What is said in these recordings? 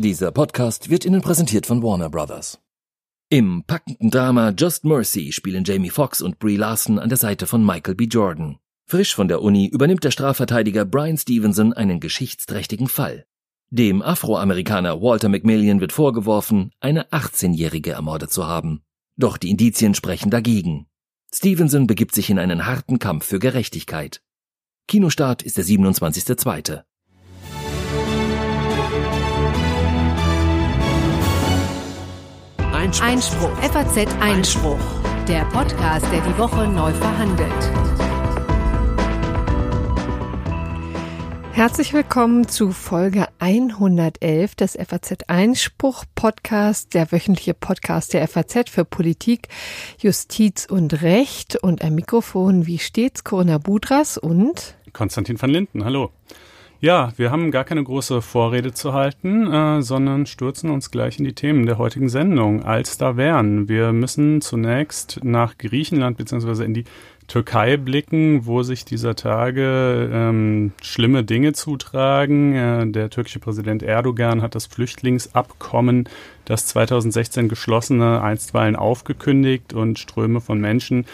Dieser Podcast wird Ihnen präsentiert von Warner Brothers. Im packenden Drama Just Mercy spielen Jamie Foxx und Brie Larson an der Seite von Michael B. Jordan. Frisch von der Uni übernimmt der Strafverteidiger Brian Stevenson einen geschichtsträchtigen Fall. Dem Afroamerikaner Walter McMillian wird vorgeworfen, eine 18-Jährige ermordet zu haben. Doch die Indizien sprechen dagegen. Stevenson begibt sich in einen harten Kampf für Gerechtigkeit. Kinostart ist der 27.2. Einspruch. Einspruch. FAZ Einspruch. Der Podcast, der die Woche neu verhandelt. Herzlich willkommen zu Folge 111 des FAZ Einspruch Podcast, der wöchentliche Podcast der FAZ für Politik, Justiz und Recht und am Mikrofon wie stets Corinna Budras und Konstantin van Linden. Hallo. Ja, wir haben gar keine große Vorrede zu halten, äh, sondern stürzen uns gleich in die Themen der heutigen Sendung. Als da wären. Wir müssen zunächst nach Griechenland bzw. in die Türkei blicken, wo sich dieser Tage ähm, schlimme Dinge zutragen. Äh, der türkische Präsident Erdogan hat das Flüchtlingsabkommen, das 2016 geschlossene, einstweilen aufgekündigt und Ströme von Menschen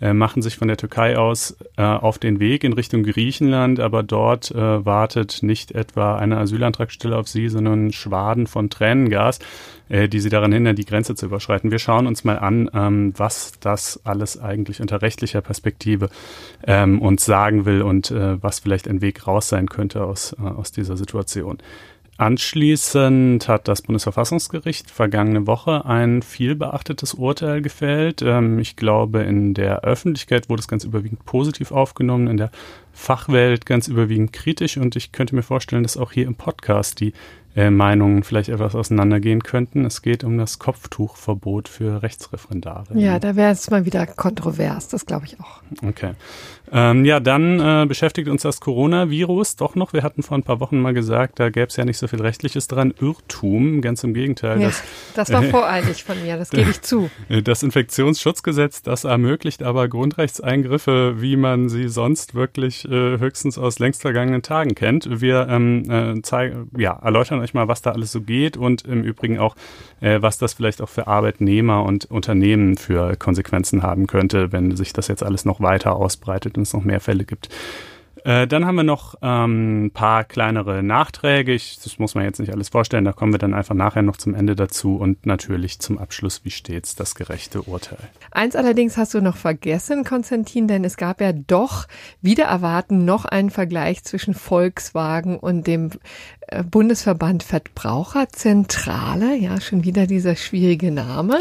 äh, machen sich von der Türkei aus äh, auf den Weg in Richtung Griechenland, aber dort äh, wartet nicht etwa eine Asylantragstelle auf sie, sondern Schwaden von Tränengas, äh, die sie daran hindern, die Grenze zu überschreiten. Wir schauen uns mal an, ähm, was das alles eigentlich unter rechtlicher Perspektive ähm, uns sagen will und äh, was vielleicht ein Weg raus sein könnte aus, aus dieser Situation. Anschließend hat das Bundesverfassungsgericht vergangene Woche ein viel beachtetes Urteil gefällt. Ähm, ich glaube, in der Öffentlichkeit wurde es ganz überwiegend positiv aufgenommen, in der Fachwelt ganz überwiegend kritisch und ich könnte mir vorstellen, dass auch hier im Podcast die äh, Meinungen vielleicht etwas auseinandergehen könnten. Es geht um das Kopftuchverbot für Rechtsreferendare. Ja, da wäre es mal wieder kontrovers, das glaube ich auch. Okay. Ähm, ja, dann äh, beschäftigt uns das Coronavirus doch noch. Wir hatten vor ein paar Wochen mal gesagt, da gäbe es ja nicht so viel Rechtliches dran. Irrtum, ganz im Gegenteil. Ja, das, das war voreilig von mir, das gebe ich zu. Das Infektionsschutzgesetz, das ermöglicht aber Grundrechtseingriffe, wie man sie sonst wirklich äh, höchstens aus längst vergangenen Tagen kennt. Wir ähm, äh, zeigen, ja, erläutern euch mal, was da alles so geht und im Übrigen auch, äh, was das vielleicht auch für Arbeitnehmer und Unternehmen für Konsequenzen haben könnte, wenn sich das jetzt alles noch weiter ausbreitet und es noch mehr Fälle gibt. Äh, dann haben wir noch ein ähm, paar kleinere Nachträge. Ich, das muss man jetzt nicht alles vorstellen. Da kommen wir dann einfach nachher noch zum Ende dazu und natürlich zum Abschluss, wie stets, das gerechte Urteil. Eins allerdings hast du noch vergessen, Konstantin, denn es gab ja doch wieder erwarten noch einen Vergleich zwischen Volkswagen und dem äh, Bundesverband Verbraucherzentrale. Ja, schon wieder dieser schwierige Name.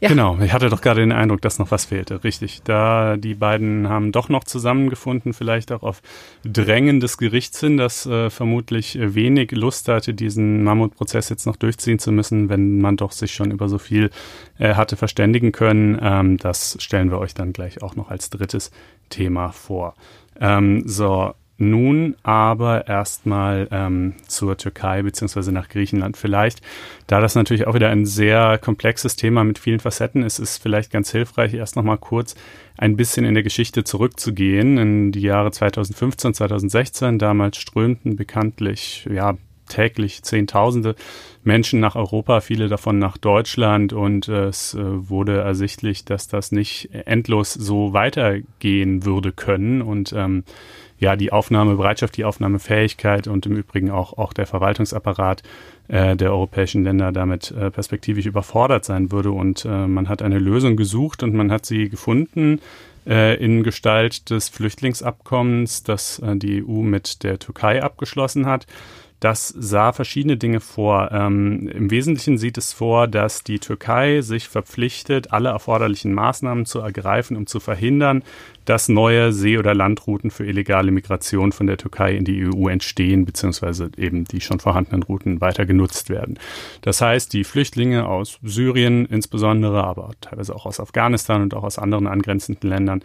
Ja. Genau, ich hatte doch gerade den Eindruck, dass noch was fehlte. Richtig. Da die beiden haben doch noch zusammengefunden, vielleicht auch auf Drängen des Gerichts hin, das äh, vermutlich wenig Lust hatte, diesen Mammutprozess jetzt noch durchziehen zu müssen, wenn man doch sich schon über so viel äh, hatte verständigen können. Ähm, das stellen wir euch dann gleich auch noch als drittes Thema vor. Ähm, so, nun aber erstmal ähm, zur Türkei beziehungsweise nach Griechenland. Vielleicht, da das natürlich auch wieder ein sehr komplexes Thema mit vielen Facetten ist, ist vielleicht ganz hilfreich, erst nochmal kurz ein bisschen in der Geschichte zurückzugehen, in die Jahre 2015, 2016. Damals strömten bekanntlich, ja, täglich Zehntausende Menschen nach Europa, viele davon nach Deutschland und äh, es äh, wurde ersichtlich, dass das nicht endlos so weitergehen würde können und ähm, ja die Aufnahmebereitschaft, die Aufnahmefähigkeit und im Übrigen auch, auch der Verwaltungsapparat äh, der europäischen Länder damit äh, perspektivisch überfordert sein würde. Und äh, man hat eine Lösung gesucht und man hat sie gefunden äh, in Gestalt des Flüchtlingsabkommens, das äh, die EU mit der Türkei abgeschlossen hat. Das sah verschiedene Dinge vor. Ähm, Im Wesentlichen sieht es vor, dass die Türkei sich verpflichtet, alle erforderlichen Maßnahmen zu ergreifen, um zu verhindern, dass neue See- oder Landrouten für illegale Migration von der Türkei in die EU entstehen, beziehungsweise eben die schon vorhandenen Routen weiter genutzt werden. Das heißt, die Flüchtlinge aus Syrien insbesondere, aber teilweise auch aus Afghanistan und auch aus anderen angrenzenden Ländern,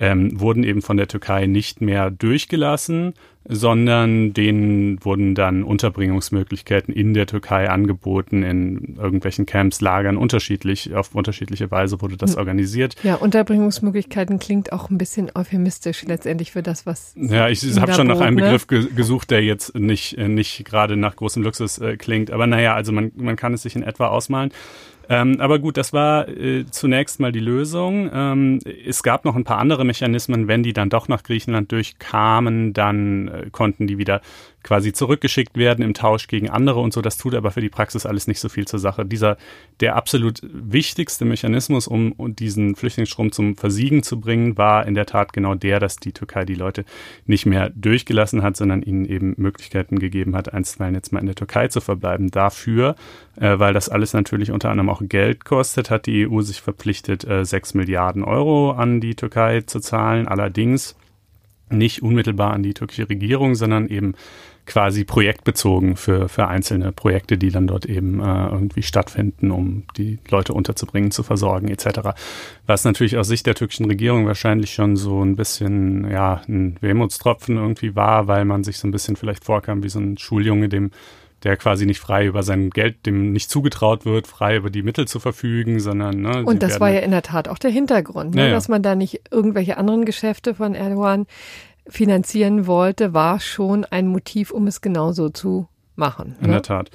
ähm, wurden eben von der Türkei nicht mehr durchgelassen, sondern denen wurden dann Unterbringungsmöglichkeiten in der Türkei angeboten, in irgendwelchen Camps, Lagern, unterschiedlich, auf unterschiedliche Weise wurde das organisiert. Ja, Unterbringungsmöglichkeiten klingt auch ein bisschen euphemistisch letztendlich für das, was. Ja, ich habe schon nach einem ne? Begriff ge gesucht, der jetzt nicht, äh, nicht gerade nach großem Luxus äh, klingt. Aber naja, also man, man kann es sich in etwa ausmalen. Ähm, aber gut, das war äh, zunächst mal die Lösung. Ähm, es gab noch ein paar andere Mechanismen. Wenn die dann doch nach Griechenland durchkamen, dann äh, konnten die wieder quasi zurückgeschickt werden im Tausch gegen andere und so. Das tut aber für die Praxis alles nicht so viel zur Sache. Dieser, der absolut wichtigste Mechanismus, um diesen Flüchtlingsstrom zum Versiegen zu bringen, war in der Tat genau der, dass die Türkei die Leute nicht mehr durchgelassen hat, sondern ihnen eben Möglichkeiten gegeben hat, einstweilen jetzt mal in der Türkei zu verbleiben. Dafür, äh, weil das alles natürlich unter anderem auch Geld kostet, hat die EU sich verpflichtet, äh, 6 Milliarden Euro an die Türkei zu zahlen. Allerdings nicht unmittelbar an die türkische Regierung, sondern eben quasi projektbezogen für, für einzelne Projekte, die dann dort eben äh, irgendwie stattfinden, um die Leute unterzubringen, zu versorgen etc. Was natürlich aus Sicht der türkischen Regierung wahrscheinlich schon so ein bisschen ja ein Wehmutstropfen irgendwie war, weil man sich so ein bisschen vielleicht vorkam wie so ein Schuljunge, dem der quasi nicht frei über sein Geld, dem nicht zugetraut wird, frei über die Mittel zu verfügen, sondern ne, und das war ja in der Tat auch der Hintergrund, ne, ja, ja. dass man da nicht irgendwelche anderen Geschäfte von Erdogan finanzieren wollte, war schon ein Motiv, um es genauso zu machen. In ne? der Tat.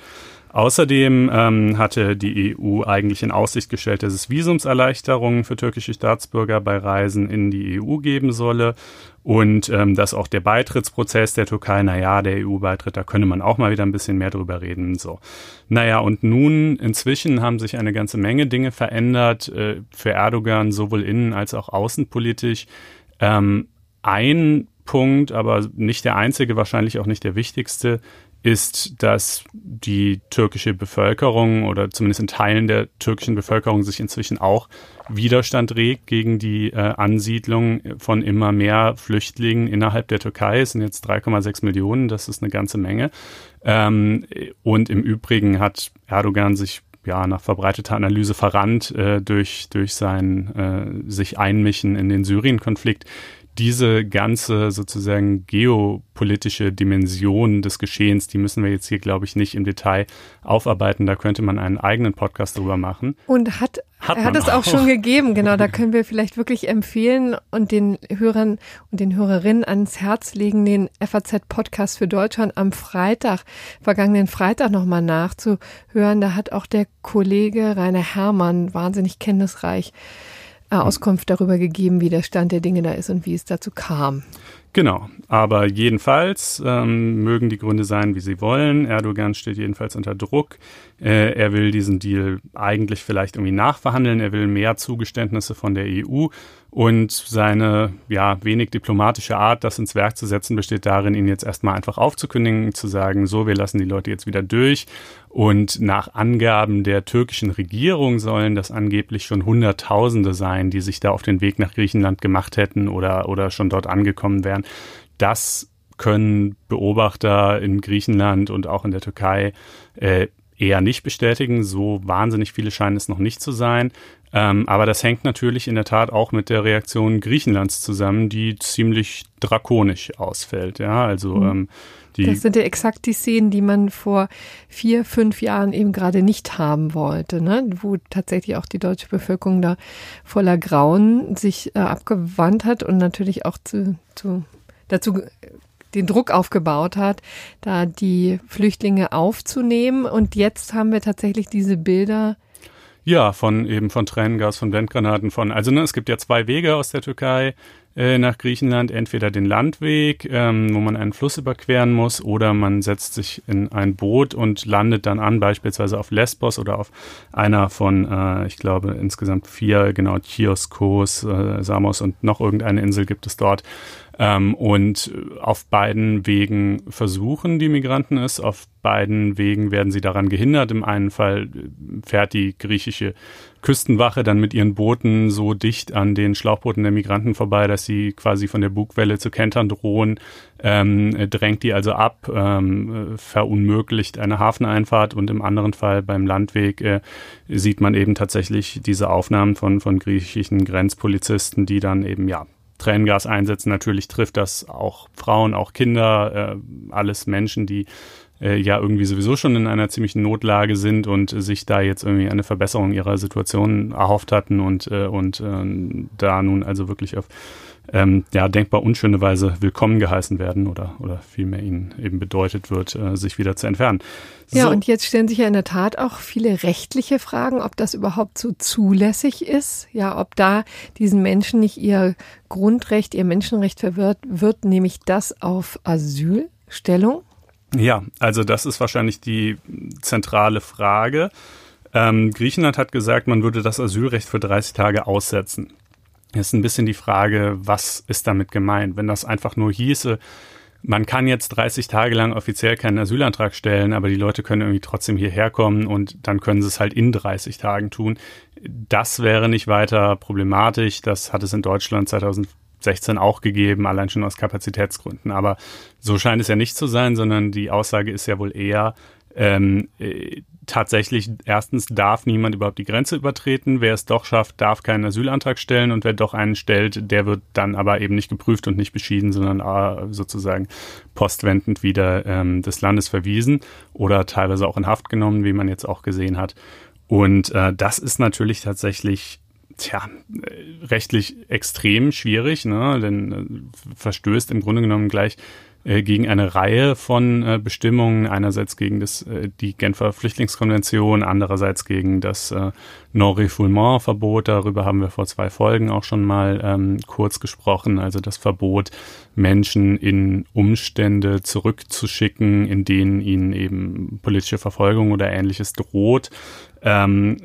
Außerdem ähm, hatte die EU eigentlich in Aussicht gestellt, dass es Visumserleichterungen für türkische Staatsbürger bei Reisen in die EU geben solle und ähm, dass auch der Beitrittsprozess der Türkei, naja, der EU-Beitritt, da könne man auch mal wieder ein bisschen mehr drüber reden. So, naja, und nun inzwischen haben sich eine ganze Menge Dinge verändert äh, für Erdogan, sowohl innen als auch außenpolitisch. Ähm, ein Punkt, aber nicht der einzige, wahrscheinlich auch nicht der wichtigste, ist, dass die türkische Bevölkerung oder zumindest in Teilen der türkischen Bevölkerung sich inzwischen auch Widerstand regt gegen die äh, Ansiedlung von immer mehr Flüchtlingen innerhalb der Türkei. Es sind jetzt 3,6 Millionen, das ist eine ganze Menge. Ähm, und im Übrigen hat Erdogan sich ja nach verbreiteter Analyse verrannt äh, durch durch sein äh, sich einmischen in den Syrien-Konflikt diese ganze sozusagen geopolitische Dimension des Geschehens, die müssen wir jetzt hier, glaube ich, nicht im Detail aufarbeiten. Da könnte man einen eigenen Podcast drüber machen. Und hat, hat, hat es auch. auch schon gegeben, genau. Da können wir vielleicht wirklich empfehlen und den Hörern und den Hörerinnen ans Herz legen, den FAZ-Podcast für Deutschland am Freitag, vergangenen Freitag nochmal nachzuhören. Da hat auch der Kollege Rainer Herrmann wahnsinnig kenntnisreich Auskunft darüber gegeben, wie der Stand der Dinge da ist und wie es dazu kam. Genau, aber jedenfalls ähm, mögen die Gründe sein, wie sie wollen. Erdogan steht jedenfalls unter Druck. Äh, er will diesen Deal eigentlich vielleicht irgendwie nachverhandeln. Er will mehr Zugeständnisse von der EU. Und seine ja wenig diplomatische Art, das ins Werk zu setzen, besteht darin, ihn jetzt erstmal einfach aufzukündigen, zu sagen, so, wir lassen die Leute jetzt wieder durch. Und nach Angaben der türkischen Regierung sollen das angeblich schon Hunderttausende sein, die sich da auf den Weg nach Griechenland gemacht hätten oder, oder schon dort angekommen wären. Das können Beobachter in Griechenland und auch in der Türkei äh, eher nicht bestätigen. So wahnsinnig viele scheinen es noch nicht zu sein. Ähm, aber das hängt natürlich in der Tat auch mit der Reaktion Griechenlands zusammen, die ziemlich drakonisch ausfällt. Ja, also mhm. ähm, das sind ja exakt die Szenen, die man vor vier, fünf Jahren eben gerade nicht haben wollte, ne? wo tatsächlich auch die deutsche Bevölkerung da voller Grauen sich äh, abgewandt hat und natürlich auch zu, zu dazu den Druck aufgebaut hat, da die Flüchtlinge aufzunehmen. Und jetzt haben wir tatsächlich diese Bilder ja, von eben von Tränengas, von Blendgranaten, von, also ne, es gibt ja zwei Wege aus der Türkei äh, nach Griechenland, entweder den Landweg, ähm, wo man einen Fluss überqueren muss, oder man setzt sich in ein Boot und landet dann an, beispielsweise auf Lesbos oder auf einer von, äh, ich glaube, insgesamt vier, genau, Chios, Kos, äh, Samos und noch irgendeine Insel gibt es dort. Ähm, und auf beiden Wegen versuchen die Migranten es, auf beiden Wegen werden sie daran gehindert. Im einen Fall fährt die griechische Küstenwache dann mit ihren Booten so dicht an den Schlauchbooten der Migranten vorbei, dass sie quasi von der Bugwelle zu kentern drohen, ähm, drängt die also ab, ähm, verunmöglicht eine Hafeneinfahrt. Und im anderen Fall beim Landweg äh, sieht man eben tatsächlich diese Aufnahmen von, von griechischen Grenzpolizisten, die dann eben ja Tränengas einsetzen. Natürlich trifft das auch Frauen, auch Kinder, äh, alles Menschen, die äh, ja irgendwie sowieso schon in einer ziemlichen Notlage sind und sich da jetzt irgendwie eine Verbesserung ihrer Situation erhofft hatten und, äh, und äh, da nun also wirklich auf ähm, ja, denkbar unschöne Weise willkommen geheißen werden oder, oder vielmehr ihnen eben bedeutet wird, äh, sich wieder zu entfernen. So. Ja, und jetzt stellen sich ja in der Tat auch viele rechtliche Fragen, ob das überhaupt so zulässig ist, ja, ob da diesen Menschen nicht ihr Grundrecht, ihr Menschenrecht verwirrt wird, nämlich das auf Asylstellung. Ja, also das ist wahrscheinlich die zentrale Frage. Ähm, Griechenland hat gesagt, man würde das Asylrecht für 30 Tage aussetzen. Jetzt ist ein bisschen die Frage, was ist damit gemeint? Wenn das einfach nur hieße, man kann jetzt 30 Tage lang offiziell keinen Asylantrag stellen, aber die Leute können irgendwie trotzdem hierher kommen und dann können sie es halt in 30 Tagen tun. Das wäre nicht weiter problematisch. Das hat es in Deutschland 2016 auch gegeben, allein schon aus Kapazitätsgründen. Aber so scheint es ja nicht zu sein, sondern die Aussage ist ja wohl eher, ähm, äh, tatsächlich, erstens darf niemand überhaupt die Grenze übertreten. Wer es doch schafft, darf keinen Asylantrag stellen und wer doch einen stellt, der wird dann aber eben nicht geprüft und nicht beschieden, sondern äh, sozusagen postwendend wieder ähm, des Landes verwiesen oder teilweise auch in Haft genommen, wie man jetzt auch gesehen hat. Und äh, das ist natürlich tatsächlich tja, rechtlich extrem schwierig, ne? denn äh, verstößt im Grunde genommen gleich äh, gegen eine Reihe von äh, Bestimmungen, einerseits gegen das, die Genfer Flüchtlingskonvention, andererseits gegen das äh, Non-Refoulement-Verbot. Darüber haben wir vor zwei Folgen auch schon mal ähm, kurz gesprochen. Also das Verbot, Menschen in Umstände zurückzuschicken, in denen ihnen eben politische Verfolgung oder ähnliches droht. Ähm,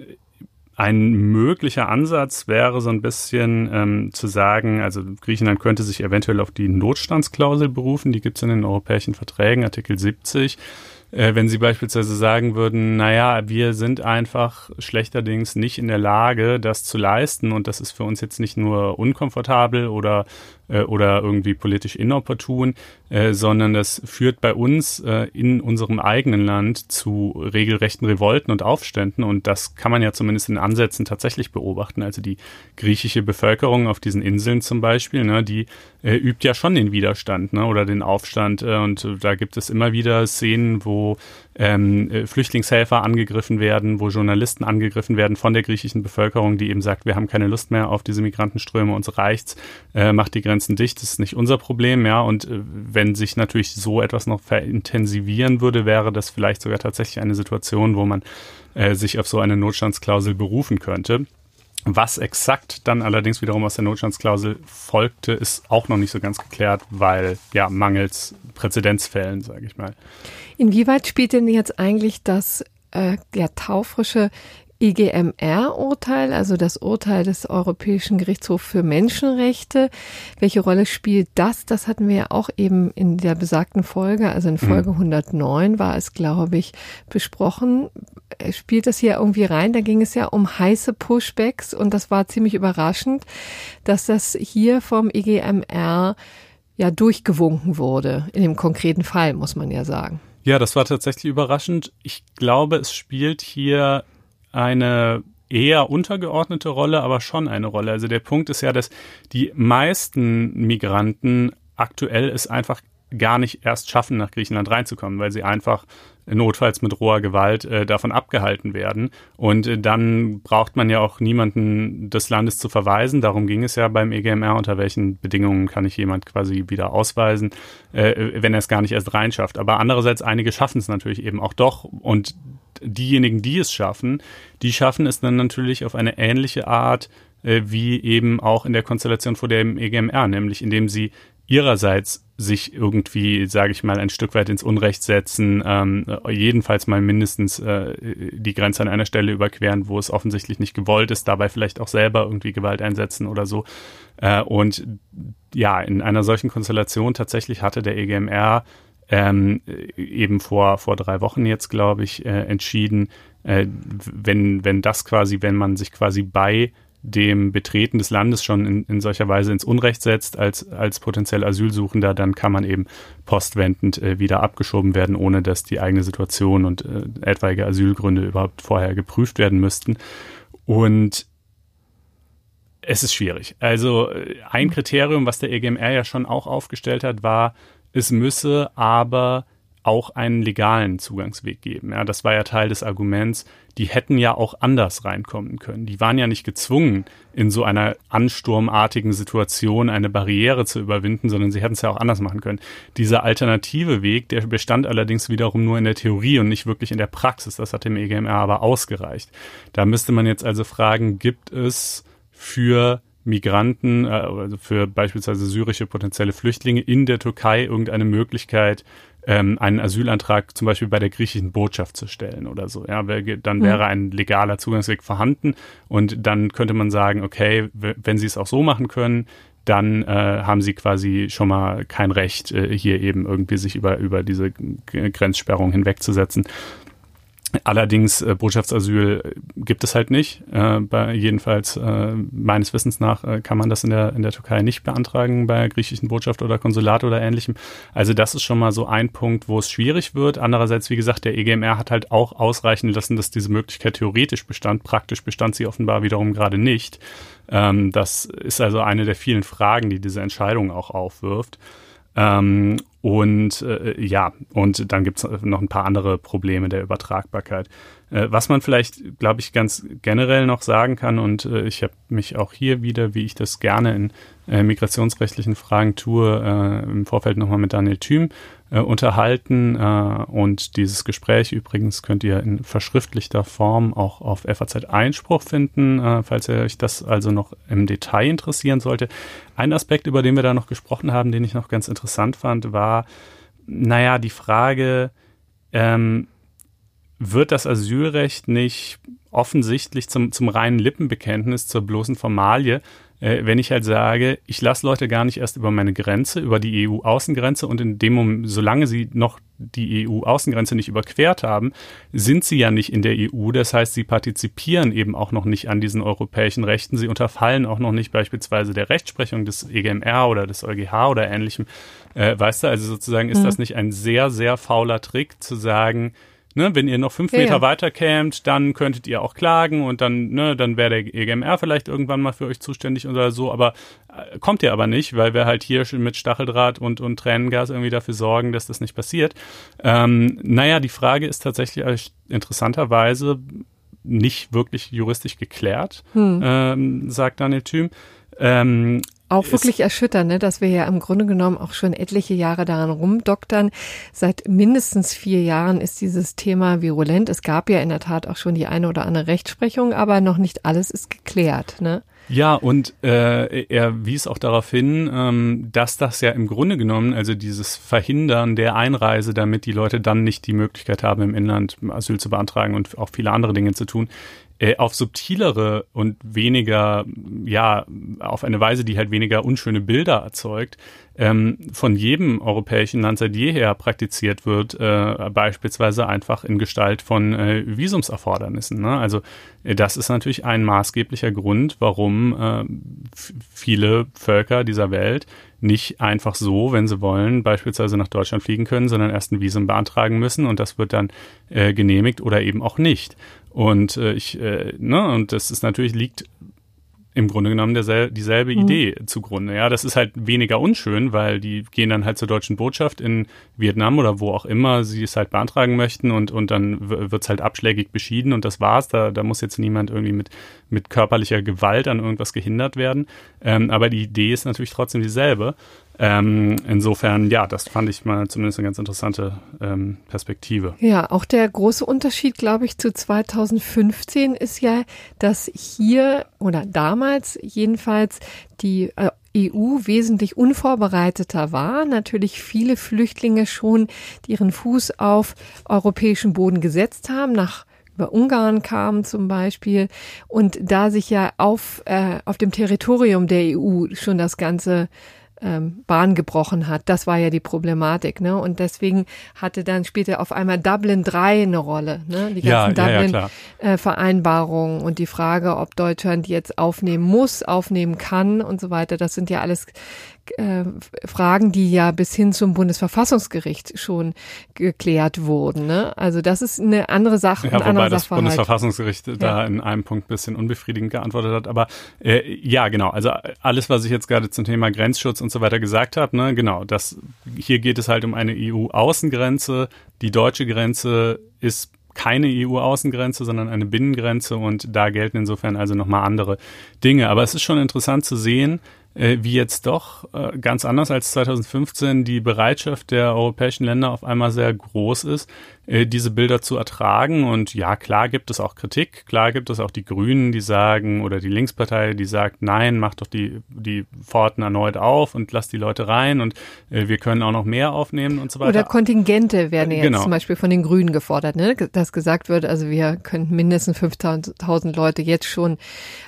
ein möglicher Ansatz wäre so ein bisschen ähm, zu sagen, also Griechenland könnte sich eventuell auf die Notstandsklausel berufen, die gibt es in den europäischen Verträgen, Artikel 70 äh, wenn Sie beispielsweise sagen würden, naja, wir sind einfach schlechterdings nicht in der Lage, das zu leisten und das ist für uns jetzt nicht nur unkomfortabel oder äh, oder irgendwie politisch inopportun, äh, sondern das führt bei uns äh, in unserem eigenen Land zu regelrechten Revolten und Aufständen und das kann man ja zumindest in Ansätzen tatsächlich beobachten. Also die griechische Bevölkerung auf diesen Inseln zum Beispiel, ne, die äh, übt ja schon den Widerstand ne, oder den Aufstand äh, und da gibt es immer wieder Szenen, wo ähm, äh, Flüchtlingshelfer angegriffen werden, wo Journalisten angegriffen werden von der griechischen Bevölkerung, die eben sagt, wir haben keine Lust mehr auf diese Migrantenströme, uns reicht's, macht die Grenzen dicht, das ist nicht unser Problem, ja. Und äh, wenn sich natürlich so etwas noch verintensivieren würde, wäre das vielleicht sogar tatsächlich eine Situation, wo man äh, sich auf so eine Notstandsklausel berufen könnte. Was exakt dann allerdings wiederum aus der Notstandsklausel folgte, ist auch noch nicht so ganz geklärt, weil ja mangels Präzedenzfällen, sage ich mal. Inwieweit spielt denn jetzt eigentlich das äh, ja, taufrische EGMR-Urteil, also das Urteil des Europäischen Gerichtshofs für Menschenrechte. Welche Rolle spielt das? Das hatten wir ja auch eben in der besagten Folge, also in Folge mhm. 109 war es, glaube ich, besprochen. Spielt das hier irgendwie rein? Da ging es ja um heiße Pushbacks und das war ziemlich überraschend, dass das hier vom EGMR ja durchgewunken wurde, in dem konkreten Fall, muss man ja sagen. Ja, das war tatsächlich überraschend. Ich glaube, es spielt hier eine eher untergeordnete Rolle, aber schon eine Rolle. Also der Punkt ist ja, dass die meisten Migranten aktuell es einfach gar nicht erst schaffen, nach Griechenland reinzukommen, weil sie einfach notfalls mit roher Gewalt äh, davon abgehalten werden. Und äh, dann braucht man ja auch niemanden des Landes zu verweisen. Darum ging es ja beim EGMR, unter welchen Bedingungen kann ich jemand quasi wieder ausweisen, äh, wenn er es gar nicht erst reinschafft. Aber andererseits, einige schaffen es natürlich eben auch doch. Und diejenigen, die es schaffen, die schaffen es dann natürlich auf eine ähnliche Art, äh, wie eben auch in der Konstellation vor dem EGMR, nämlich indem sie ihrerseits sich irgendwie, sage ich mal, ein Stück weit ins Unrecht setzen, ähm, jedenfalls mal mindestens äh, die Grenze an einer Stelle überqueren, wo es offensichtlich nicht gewollt ist, dabei vielleicht auch selber irgendwie Gewalt einsetzen oder so. Äh, und ja, in einer solchen Konstellation tatsächlich hatte der EGMR ähm, eben vor, vor drei Wochen jetzt, glaube ich, äh, entschieden, äh, wenn, wenn das quasi, wenn man sich quasi bei dem Betreten des Landes schon in, in solcher Weise ins Unrecht setzt als, als potenziell Asylsuchender, dann kann man eben postwendend äh, wieder abgeschoben werden, ohne dass die eigene Situation und äh, etwaige Asylgründe überhaupt vorher geprüft werden müssten. Und Es ist schwierig. Also äh, ein Kriterium, was der EGMR ja schon auch aufgestellt hat, war, es müsse aber auch einen legalen Zugangsweg geben. Ja, das war ja Teil des Arguments. Die hätten ja auch anders reinkommen können. Die waren ja nicht gezwungen, in so einer ansturmartigen Situation eine Barriere zu überwinden, sondern sie hätten es ja auch anders machen können. Dieser alternative Weg, der bestand allerdings wiederum nur in der Theorie und nicht wirklich in der Praxis. Das hat dem EGMR aber ausgereicht. Da müsste man jetzt also fragen, gibt es für Migranten, äh, also für beispielsweise syrische potenzielle Flüchtlinge in der Türkei irgendeine Möglichkeit, ähm, einen Asylantrag zum Beispiel bei der griechischen Botschaft zu stellen oder so. Ja, dann mhm. wäre ein legaler Zugangsweg vorhanden und dann könnte man sagen, okay, wenn Sie es auch so machen können, dann äh, haben sie quasi schon mal kein Recht, äh, hier eben irgendwie sich über, über diese Grenzsperrung hinwegzusetzen. Allerdings äh, Botschaftsasyl gibt es halt nicht. Äh, bei, jedenfalls äh, meines Wissens nach äh, kann man das in der in der Türkei nicht beantragen bei griechischen Botschaft oder Konsulat oder ähnlichem. Also das ist schon mal so ein Punkt, wo es schwierig wird. Andererseits, wie gesagt, der EGMR hat halt auch ausreichen lassen, dass diese Möglichkeit theoretisch bestand. Praktisch bestand sie offenbar wiederum gerade nicht. Ähm, das ist also eine der vielen Fragen, die diese Entscheidung auch aufwirft. Ähm, und äh, ja, und dann gibt's noch ein paar andere Probleme der Übertragbarkeit. Äh, was man vielleicht, glaube ich, ganz generell noch sagen kann, und äh, ich habe mich auch hier wieder, wie ich das gerne in äh, migrationsrechtlichen Fragen tue, äh, im Vorfeld nochmal mit Daniel Thüm äh, unterhalten. Äh, und dieses Gespräch übrigens könnt ihr in verschriftlichter Form auch auf FAZ Einspruch finden, äh, falls ihr euch das also noch im Detail interessieren sollte. Ein Aspekt, über den wir da noch gesprochen haben, den ich noch ganz interessant fand, war, naja, die Frage, ähm, wird das Asylrecht nicht offensichtlich zum, zum reinen Lippenbekenntnis, zur bloßen Formalie, äh, wenn ich halt sage, ich lasse Leute gar nicht erst über meine Grenze, über die EU-Außengrenze und in dem Moment, solange sie noch die EU-Außengrenze nicht überquert haben, sind sie ja nicht in der EU. Das heißt, sie partizipieren eben auch noch nicht an diesen europäischen Rechten. Sie unterfallen auch noch nicht beispielsweise der Rechtsprechung des EGMR oder des EuGH oder ähnlichem. Äh, weißt du, also sozusagen ist mhm. das nicht ein sehr, sehr fauler Trick zu sagen, Ne, wenn ihr noch fünf ja, Meter ja. weiter kämt, dann könntet ihr auch klagen und dann, ne, dann wäre der EGMR vielleicht irgendwann mal für euch zuständig oder so, aber äh, kommt ihr aber nicht, weil wir halt hier mit Stacheldraht und, und Tränengas irgendwie dafür sorgen, dass das nicht passiert. Ähm, naja, die Frage ist tatsächlich äh, interessanterweise nicht wirklich juristisch geklärt, hm. ähm, sagt Daniel Thüm. Ähm, auch wirklich erschütternd, ne, dass wir ja im Grunde genommen auch schon etliche Jahre daran rumdoktern. Seit mindestens vier Jahren ist dieses Thema virulent. Es gab ja in der Tat auch schon die eine oder andere Rechtsprechung, aber noch nicht alles ist geklärt. Ne? Ja, und äh, er wies auch darauf hin, ähm, dass das ja im Grunde genommen, also dieses Verhindern der Einreise, damit die Leute dann nicht die Möglichkeit haben, im Inland Asyl zu beantragen und auch viele andere Dinge zu tun, äh, auf subtilere und weniger, ja, auf eine Weise, die halt weniger unschöne Bilder erzeugt, ähm, von jedem europäischen Land seit jeher praktiziert wird, äh, beispielsweise einfach in Gestalt von äh, Visumserfordernissen. Ne? Also äh, das ist natürlich ein maßgeblicher Grund, warum äh, viele Völker dieser Welt nicht einfach so, wenn sie wollen, beispielsweise nach Deutschland fliegen können, sondern erst ein Visum beantragen müssen und das wird dann äh, genehmigt oder eben auch nicht. Und äh, ich, äh, ne, und das ist natürlich liegt im Grunde genommen dersel dieselbe mhm. Idee zugrunde. Ja, das ist halt weniger unschön, weil die gehen dann halt zur deutschen Botschaft in Vietnam oder wo auch immer sie es halt beantragen möchten und, und dann wird's halt abschlägig beschieden und das war's. Da, da muss jetzt niemand irgendwie mit, mit körperlicher Gewalt an irgendwas gehindert werden. Ähm, aber die Idee ist natürlich trotzdem dieselbe. Ähm, insofern, ja, das fand ich mal zumindest eine ganz interessante ähm, Perspektive. Ja, auch der große Unterschied, glaube ich, zu 2015 ist ja, dass hier oder damals jedenfalls die äh, EU wesentlich unvorbereiteter war. Natürlich viele Flüchtlinge schon, ihren Fuß auf europäischen Boden gesetzt haben, nach über Ungarn kamen zum Beispiel und da sich ja auf, äh, auf dem Territorium der EU schon das Ganze ähm, Bahn gebrochen hat. Das war ja die Problematik, ne? Und deswegen hatte dann später auf einmal Dublin 3 eine Rolle, ne? Die ganzen ja, Dublin-Vereinbarungen ja, ja, äh, und die Frage, ob Deutschland jetzt aufnehmen muss, aufnehmen kann und so weiter. Das sind ja alles äh, Fragen, die ja bis hin zum Bundesverfassungsgericht schon geklärt wurden. Ne? Also das ist eine andere Sache. Ja, wobei das Bundesverfassungsgericht ja. da in einem Punkt bisschen unbefriedigend geantwortet hat. Aber äh, ja, genau. Also alles, was ich jetzt gerade zum Thema Grenzschutz und so weiter gesagt habe, ne, genau. Das hier geht es halt um eine EU-Außengrenze. Die deutsche Grenze ist keine EU-Außengrenze, sondern eine Binnengrenze und da gelten insofern also nochmal andere Dinge. Aber es ist schon interessant zu sehen, äh, wie jetzt doch äh, ganz anders als 2015 die Bereitschaft der europäischen Länder auf einmal sehr groß ist, äh, diese Bilder zu ertragen. Und ja, klar gibt es auch Kritik, klar gibt es auch die Grünen, die sagen, oder die Linkspartei, die sagt, nein, mach doch die, die Pforten erneut auf und lass die Leute rein und äh, wir können auch noch mehr aufnehmen und so weiter. Oder Kontingente werden jetzt genau. zum Beispiel von den Grünen gefordert, ne? dass gesagt wird, also wir könnten mindestens 5000 Leute jetzt schon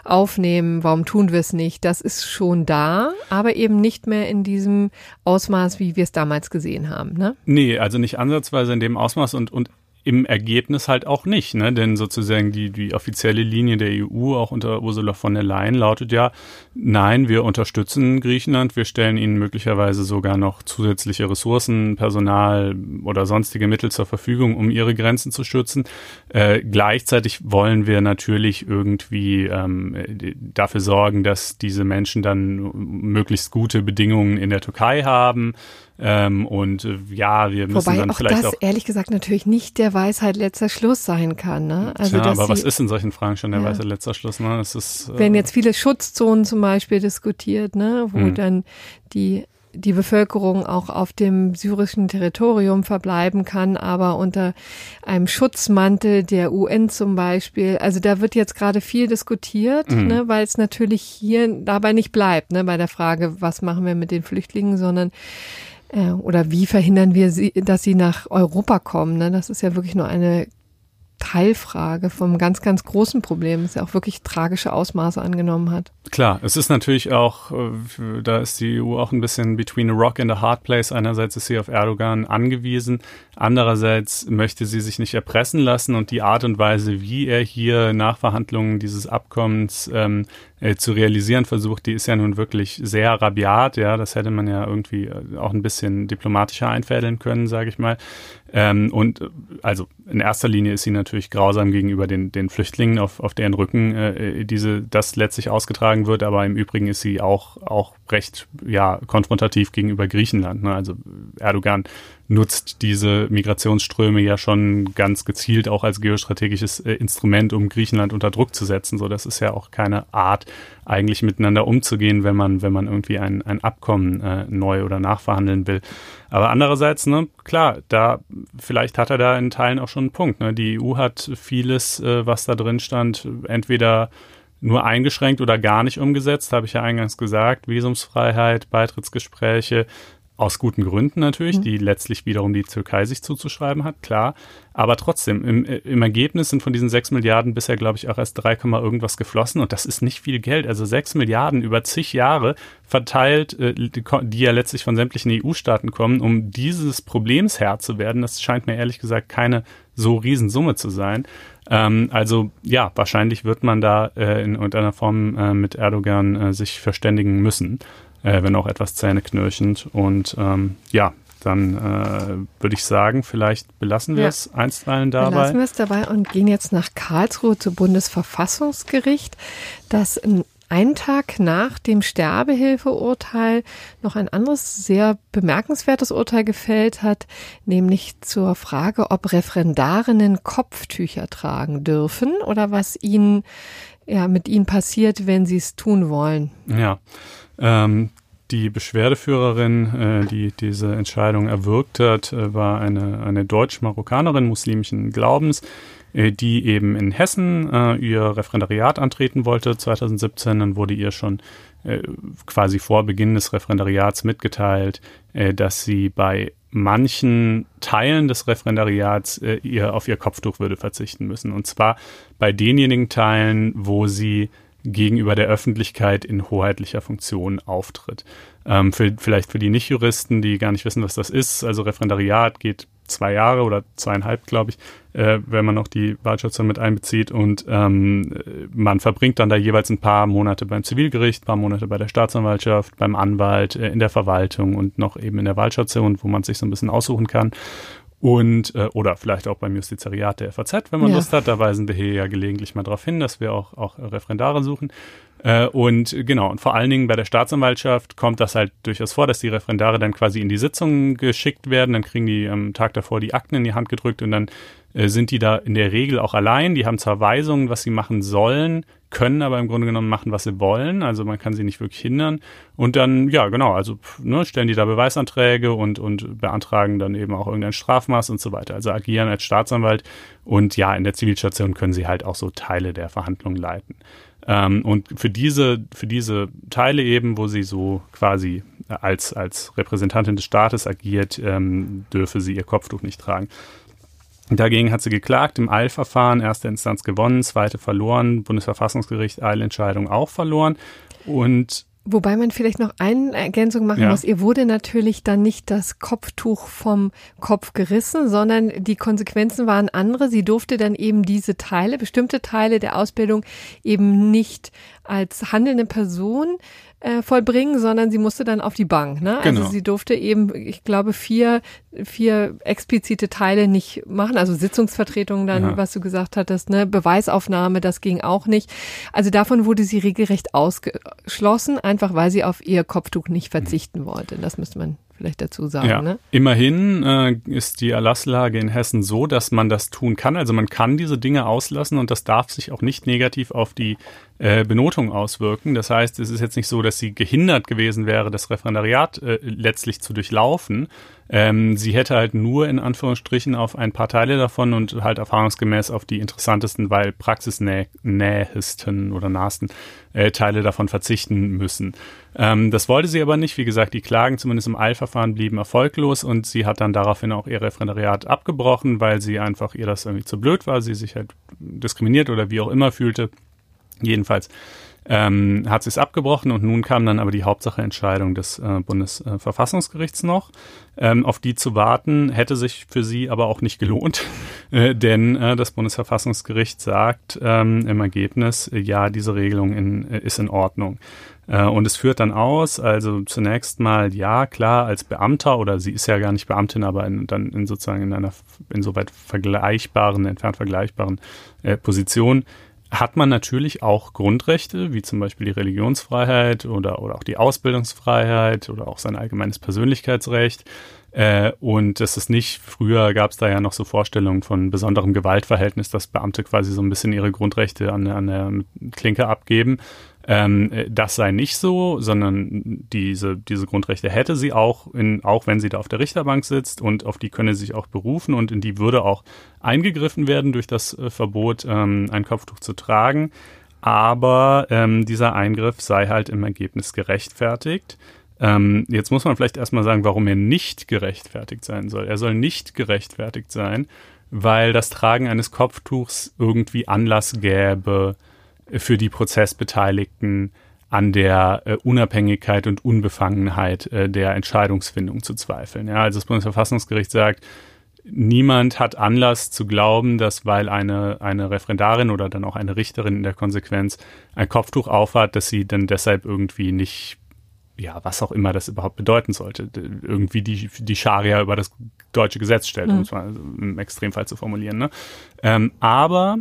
aufnehmen, warum tun wir es nicht? Das ist schon da, aber eben nicht mehr in diesem Ausmaß, wie wir es damals gesehen haben. Ne? Nee, also nicht ansatzweise in dem Ausmaß und und, und im Ergebnis halt auch nicht, ne? Denn sozusagen die, die offizielle Linie der EU, auch unter Ursula von der Leyen, lautet ja, nein, wir unterstützen Griechenland, wir stellen ihnen möglicherweise sogar noch zusätzliche Ressourcen, Personal oder sonstige Mittel zur Verfügung, um ihre Grenzen zu schützen. Äh, gleichzeitig wollen wir natürlich irgendwie ähm, dafür sorgen, dass diese Menschen dann möglichst gute Bedingungen in der Türkei haben. Ähm, und äh, ja, wir müssen Wobei dann auch vielleicht das auch ehrlich gesagt natürlich nicht der Weisheit letzter Schluss sein kann. Ne? Also, Tja, aber was ist in solchen Fragen schon der ja. Weisheit letzter Schluss? Ne? Es ist, äh, werden jetzt viele Schutzzonen zum Beispiel diskutiert, ne? wo mhm. dann die die Bevölkerung auch auf dem syrischen Territorium verbleiben kann, aber unter einem Schutzmantel der UN zum Beispiel. Also da wird jetzt gerade viel diskutiert, mhm. ne, weil es natürlich hier dabei nicht bleibt, ne, bei der Frage, was machen wir mit den Flüchtlingen, sondern äh, oder wie verhindern wir sie, dass sie nach Europa kommen? Ne? Das ist ja wirklich nur eine Teilfrage vom ganz, ganz großen Problem, das ja auch wirklich tragische Ausmaße angenommen hat. Klar, es ist natürlich auch, äh, da ist die EU auch ein bisschen between a rock and a hard place. Einerseits ist sie auf Erdogan angewiesen, andererseits möchte sie sich nicht erpressen lassen und die Art und Weise, wie er hier nach Verhandlungen dieses Abkommens ähm, äh, zu realisieren versucht, die ist ja nun wirklich sehr rabiat. Ja, das hätte man ja irgendwie äh, auch ein bisschen diplomatischer einfädeln können, sage ich mal. Ähm, und äh, also in erster Linie ist sie natürlich grausam gegenüber den, den Flüchtlingen, auf, auf deren Rücken äh, diese das letztlich ausgetragen wird. Aber im Übrigen ist sie auch auch recht ja konfrontativ gegenüber Griechenland. Ne? Also Erdogan nutzt diese Migrationsströme ja schon ganz gezielt auch als geostrategisches äh, Instrument, um Griechenland unter Druck zu setzen. So, das ist ja auch keine Art, eigentlich miteinander umzugehen, wenn man, wenn man irgendwie ein, ein Abkommen äh, neu oder nachverhandeln will. Aber andererseits, ne, klar, da vielleicht hat er da in Teilen auch schon einen Punkt. Ne? Die EU hat vieles, äh, was da drin stand, entweder nur eingeschränkt oder gar nicht umgesetzt, habe ich ja eingangs gesagt. Visumsfreiheit, Beitrittsgespräche, aus guten Gründen natürlich, mhm. die letztlich wiederum die Türkei sich zuzuschreiben hat, klar. Aber trotzdem, im, im Ergebnis sind von diesen sechs Milliarden bisher, glaube ich, auch erst drei irgendwas geflossen. Und das ist nicht viel Geld. Also sechs Milliarden über zig Jahre verteilt, äh, die, die ja letztlich von sämtlichen EU-Staaten kommen, um dieses Problems Herr zu werden. Das scheint mir ehrlich gesagt keine so Riesensumme zu sein. Ähm, also ja, wahrscheinlich wird man da äh, in irgendeiner Form äh, mit Erdogan äh, sich verständigen müssen äh, wenn auch etwas zähneknirschend. Und ähm, ja, dann äh, würde ich sagen, vielleicht belassen wir ja. es einstweilen dabei. Belassen wir es dabei und gehen jetzt nach Karlsruhe zu Bundesverfassungsgericht, das einen Tag nach dem Sterbehilfeurteil noch ein anderes sehr bemerkenswertes Urteil gefällt hat, nämlich zur Frage, ob Referendarinnen Kopftücher tragen dürfen oder was ihnen ja mit ihnen passiert, wenn sie es tun wollen. Ja. Ähm, die Beschwerdeführerin, äh, die diese Entscheidung erwirkt hat, äh, war eine, eine Deutsch-Marokkanerin muslimischen Glaubens, äh, die eben in Hessen äh, ihr Referendariat antreten wollte 2017. Dann wurde ihr schon äh, quasi vor Beginn des Referendariats mitgeteilt, äh, dass sie bei manchen Teilen des Referendariats ihr auf ihr Kopftuch würde verzichten müssen. Und zwar bei denjenigen Teilen, wo sie gegenüber der Öffentlichkeit in hoheitlicher Funktion auftritt. Ähm, für, vielleicht für die Nicht-Juristen, die gar nicht wissen, was das ist. Also Referendariat geht zwei Jahre oder zweieinhalb, glaube ich, äh, wenn man noch die Wahlstation mit einbezieht. Und ähm, man verbringt dann da jeweils ein paar Monate beim Zivilgericht, paar Monate bei der Staatsanwaltschaft, beim Anwalt, äh, in der Verwaltung und noch eben in der Wahlstation, wo man sich so ein bisschen aussuchen kann. Und äh, oder vielleicht auch beim Justizariat der FAZ, wenn man ja. Lust hat. Da weisen wir hier ja gelegentlich mal darauf hin, dass wir auch, auch Referendare suchen. Äh, und genau, und vor allen Dingen bei der Staatsanwaltschaft kommt das halt durchaus vor, dass die Referendare dann quasi in die Sitzungen geschickt werden. Dann kriegen die am Tag davor die Akten in die Hand gedrückt und dann äh, sind die da in der Regel auch allein. Die haben zwar Weisungen, was sie machen sollen, können aber im Grunde genommen machen, was sie wollen. Also man kann sie nicht wirklich hindern. Und dann, ja, genau, also ne, stellen die da Beweisanträge und, und beantragen dann eben auch irgendein Strafmaß und so weiter. Also agieren als Staatsanwalt. Und ja, in der Zivilstation können sie halt auch so Teile der Verhandlungen leiten. Ähm, und für diese, für diese Teile eben, wo sie so quasi als, als Repräsentantin des Staates agiert, ähm, dürfe sie ihr Kopftuch nicht tragen. Dagegen hat sie geklagt, im Eilverfahren, erste Instanz gewonnen, zweite verloren, Bundesverfassungsgericht Eilentscheidung auch verloren. Und Wobei man vielleicht noch eine Ergänzung machen ja. muss. Ihr wurde natürlich dann nicht das Kopftuch vom Kopf gerissen, sondern die Konsequenzen waren andere. Sie durfte dann eben diese Teile, bestimmte Teile der Ausbildung eben nicht als handelnde Person äh, vollbringen, sondern sie musste dann auf die Bank. Ne? Also genau. sie durfte eben, ich glaube, vier, vier explizite Teile nicht machen, also Sitzungsvertretungen dann, ja. was du gesagt hattest, ne? Beweisaufnahme, das ging auch nicht. Also davon wurde sie regelrecht ausgeschlossen, einfach weil sie auf ihr Kopftuch nicht verzichten wollte. Das müsste man vielleicht dazu sagen. Ja. Ne? Immerhin äh, ist die Erlasslage in Hessen so, dass man das tun kann. Also man kann diese Dinge auslassen und das darf sich auch nicht negativ auf die äh, Benotung auswirken. Das heißt, es ist jetzt nicht so, dass sie gehindert gewesen wäre, das Referendariat äh, letztlich zu durchlaufen. Ähm, sie hätte halt nur in Anführungsstrichen auf ein paar Teile davon und halt erfahrungsgemäß auf die interessantesten, weil praxisnähesten oder nahsten äh, Teile davon verzichten müssen. Ähm, das wollte sie aber nicht. Wie gesagt, die Klagen zumindest im Eilverfahren blieben erfolglos und sie hat dann daraufhin auch ihr Referendariat abgebrochen, weil sie einfach ihr das irgendwie zu blöd war, sie sich halt diskriminiert oder wie auch immer fühlte. Jedenfalls ähm, hat sie es abgebrochen und nun kam dann aber die Hauptsacheentscheidung des äh, Bundesverfassungsgerichts noch. Ähm, auf die zu warten hätte sich für sie aber auch nicht gelohnt, äh, denn äh, das Bundesverfassungsgericht sagt ähm, im Ergebnis, äh, ja, diese Regelung in, äh, ist in Ordnung. Äh, und es führt dann aus, also zunächst mal, ja, klar, als Beamter oder sie ist ja gar nicht Beamtin, aber in, dann in sozusagen in einer insoweit vergleichbaren, entfernt vergleichbaren äh, Position hat man natürlich auch Grundrechte, wie zum Beispiel die Religionsfreiheit oder, oder auch die Ausbildungsfreiheit oder auch sein allgemeines Persönlichkeitsrecht. Äh, und das ist nicht, früher gab es da ja noch so Vorstellungen von besonderem Gewaltverhältnis, dass Beamte quasi so ein bisschen ihre Grundrechte an, an der Klinke abgeben. Ähm, das sei nicht so, sondern diese, diese Grundrechte hätte sie auch, in, auch wenn sie da auf der Richterbank sitzt und auf die könne sie sich auch berufen und in die würde auch eingegriffen werden durch das äh, Verbot, ähm, ein Kopftuch zu tragen. Aber ähm, dieser Eingriff sei halt im Ergebnis gerechtfertigt. Ähm, jetzt muss man vielleicht erstmal sagen, warum er nicht gerechtfertigt sein soll. Er soll nicht gerechtfertigt sein, weil das Tragen eines Kopftuchs irgendwie Anlass gäbe, für die Prozessbeteiligten an der äh, Unabhängigkeit und Unbefangenheit äh, der Entscheidungsfindung zu zweifeln. Ja, also das Bundesverfassungsgericht sagt, niemand hat Anlass zu glauben, dass weil eine, eine Referendarin oder dann auch eine Richterin in der Konsequenz ein Kopftuch aufhat, dass sie dann deshalb irgendwie nicht, ja, was auch immer das überhaupt bedeuten sollte, irgendwie die, die Scharia über das deutsche Gesetz stellt, mhm. um es mal im Extremfall zu formulieren. Ne? Ähm, aber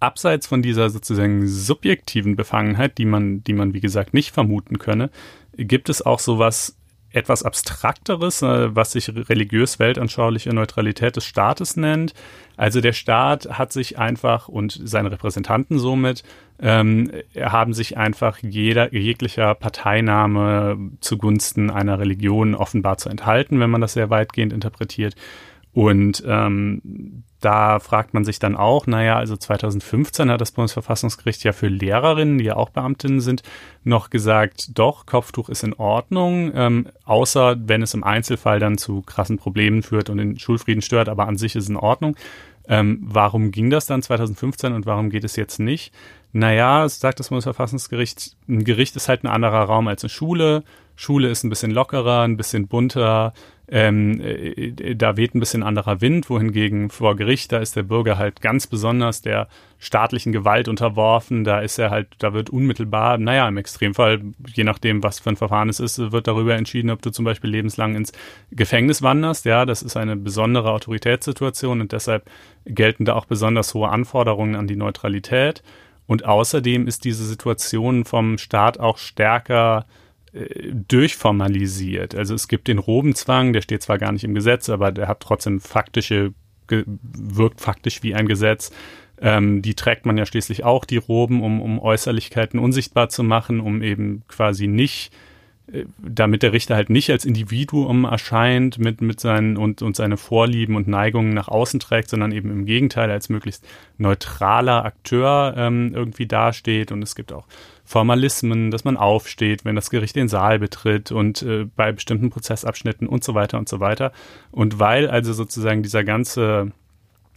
abseits von dieser sozusagen subjektiven Befangenheit, die man, die man wie gesagt nicht vermuten könne, gibt es auch sowas etwas abstrakteres, äh, was sich religiös weltanschauliche Neutralität des Staates nennt. Also der Staat hat sich einfach und seine Repräsentanten somit ähm, haben sich einfach jeder jeglicher Parteinahme zugunsten einer Religion offenbar zu enthalten, wenn man das sehr weitgehend interpretiert. Und ähm, da fragt man sich dann auch, naja, also 2015 hat das Bundesverfassungsgericht ja für Lehrerinnen, die ja auch Beamtinnen sind, noch gesagt, doch, Kopftuch ist in Ordnung, ähm, außer wenn es im Einzelfall dann zu krassen Problemen führt und den Schulfrieden stört, aber an sich ist es in Ordnung. Ähm, warum ging das dann 2015 und warum geht es jetzt nicht? Naja, sagt das Bundesverfassungsgericht, ein Gericht ist halt ein anderer Raum als eine Schule. Schule ist ein bisschen lockerer, ein bisschen bunter, ähm, äh, da weht ein bisschen anderer Wind, wohingegen vor Gericht, da ist der Bürger halt ganz besonders der staatlichen Gewalt unterworfen, da ist er halt, da wird unmittelbar, naja, im Extremfall, je nachdem, was für ein Verfahren es ist, wird darüber entschieden, ob du zum Beispiel lebenslang ins Gefängnis wanderst, ja, das ist eine besondere Autoritätssituation und deshalb gelten da auch besonders hohe Anforderungen an die Neutralität. Und außerdem ist diese Situation vom Staat auch stärker äh, durchformalisiert. Also es gibt den Robenzwang, der steht zwar gar nicht im Gesetz, aber der hat trotzdem faktische, wirkt faktisch wie ein Gesetz. Ähm, die trägt man ja schließlich auch, die Roben, um, um Äußerlichkeiten unsichtbar zu machen, um eben quasi nicht damit der Richter halt nicht als Individuum erscheint mit, mit seinen und, und seine Vorlieben und Neigungen nach außen trägt, sondern eben im Gegenteil als möglichst neutraler Akteur ähm, irgendwie dasteht. Und es gibt auch Formalismen, dass man aufsteht, wenn das Gericht den Saal betritt und äh, bei bestimmten Prozessabschnitten und so weiter und so weiter. Und weil also sozusagen dieser ganze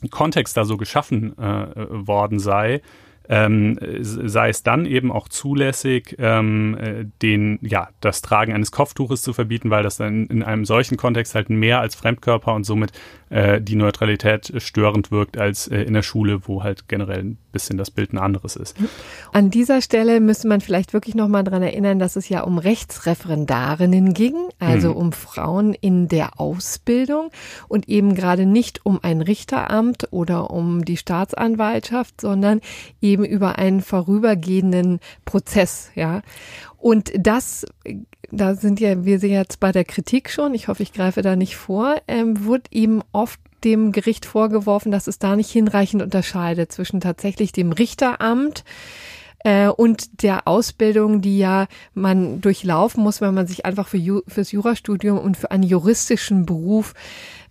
Kontext da so geschaffen äh, worden sei, ähm, sei es dann eben auch zulässig, ähm, äh, den, ja, das Tragen eines Kopftuches zu verbieten, weil das dann in einem solchen Kontext halt mehr als Fremdkörper und somit äh, die Neutralität störend wirkt als äh, in der Schule, wo halt generell ein bisschen das Bild ein anderes ist. An dieser Stelle müsste man vielleicht wirklich nochmal dran erinnern, dass es ja um Rechtsreferendarinnen ging, also mhm. um Frauen in der Ausbildung und eben gerade nicht um ein Richteramt oder um die Staatsanwaltschaft, sondern eben über einen vorübergehenden Prozess, ja. Und das da sind ja, wir sind jetzt bei der Kritik schon, ich hoffe, ich greife da nicht vor, ähm, wird ihm oft dem Gericht vorgeworfen, dass es da nicht hinreichend unterscheidet zwischen tatsächlich dem Richteramt äh, und der Ausbildung, die ja man durchlaufen muss, wenn man sich einfach für Ju fürs Jurastudium und für einen juristischen Beruf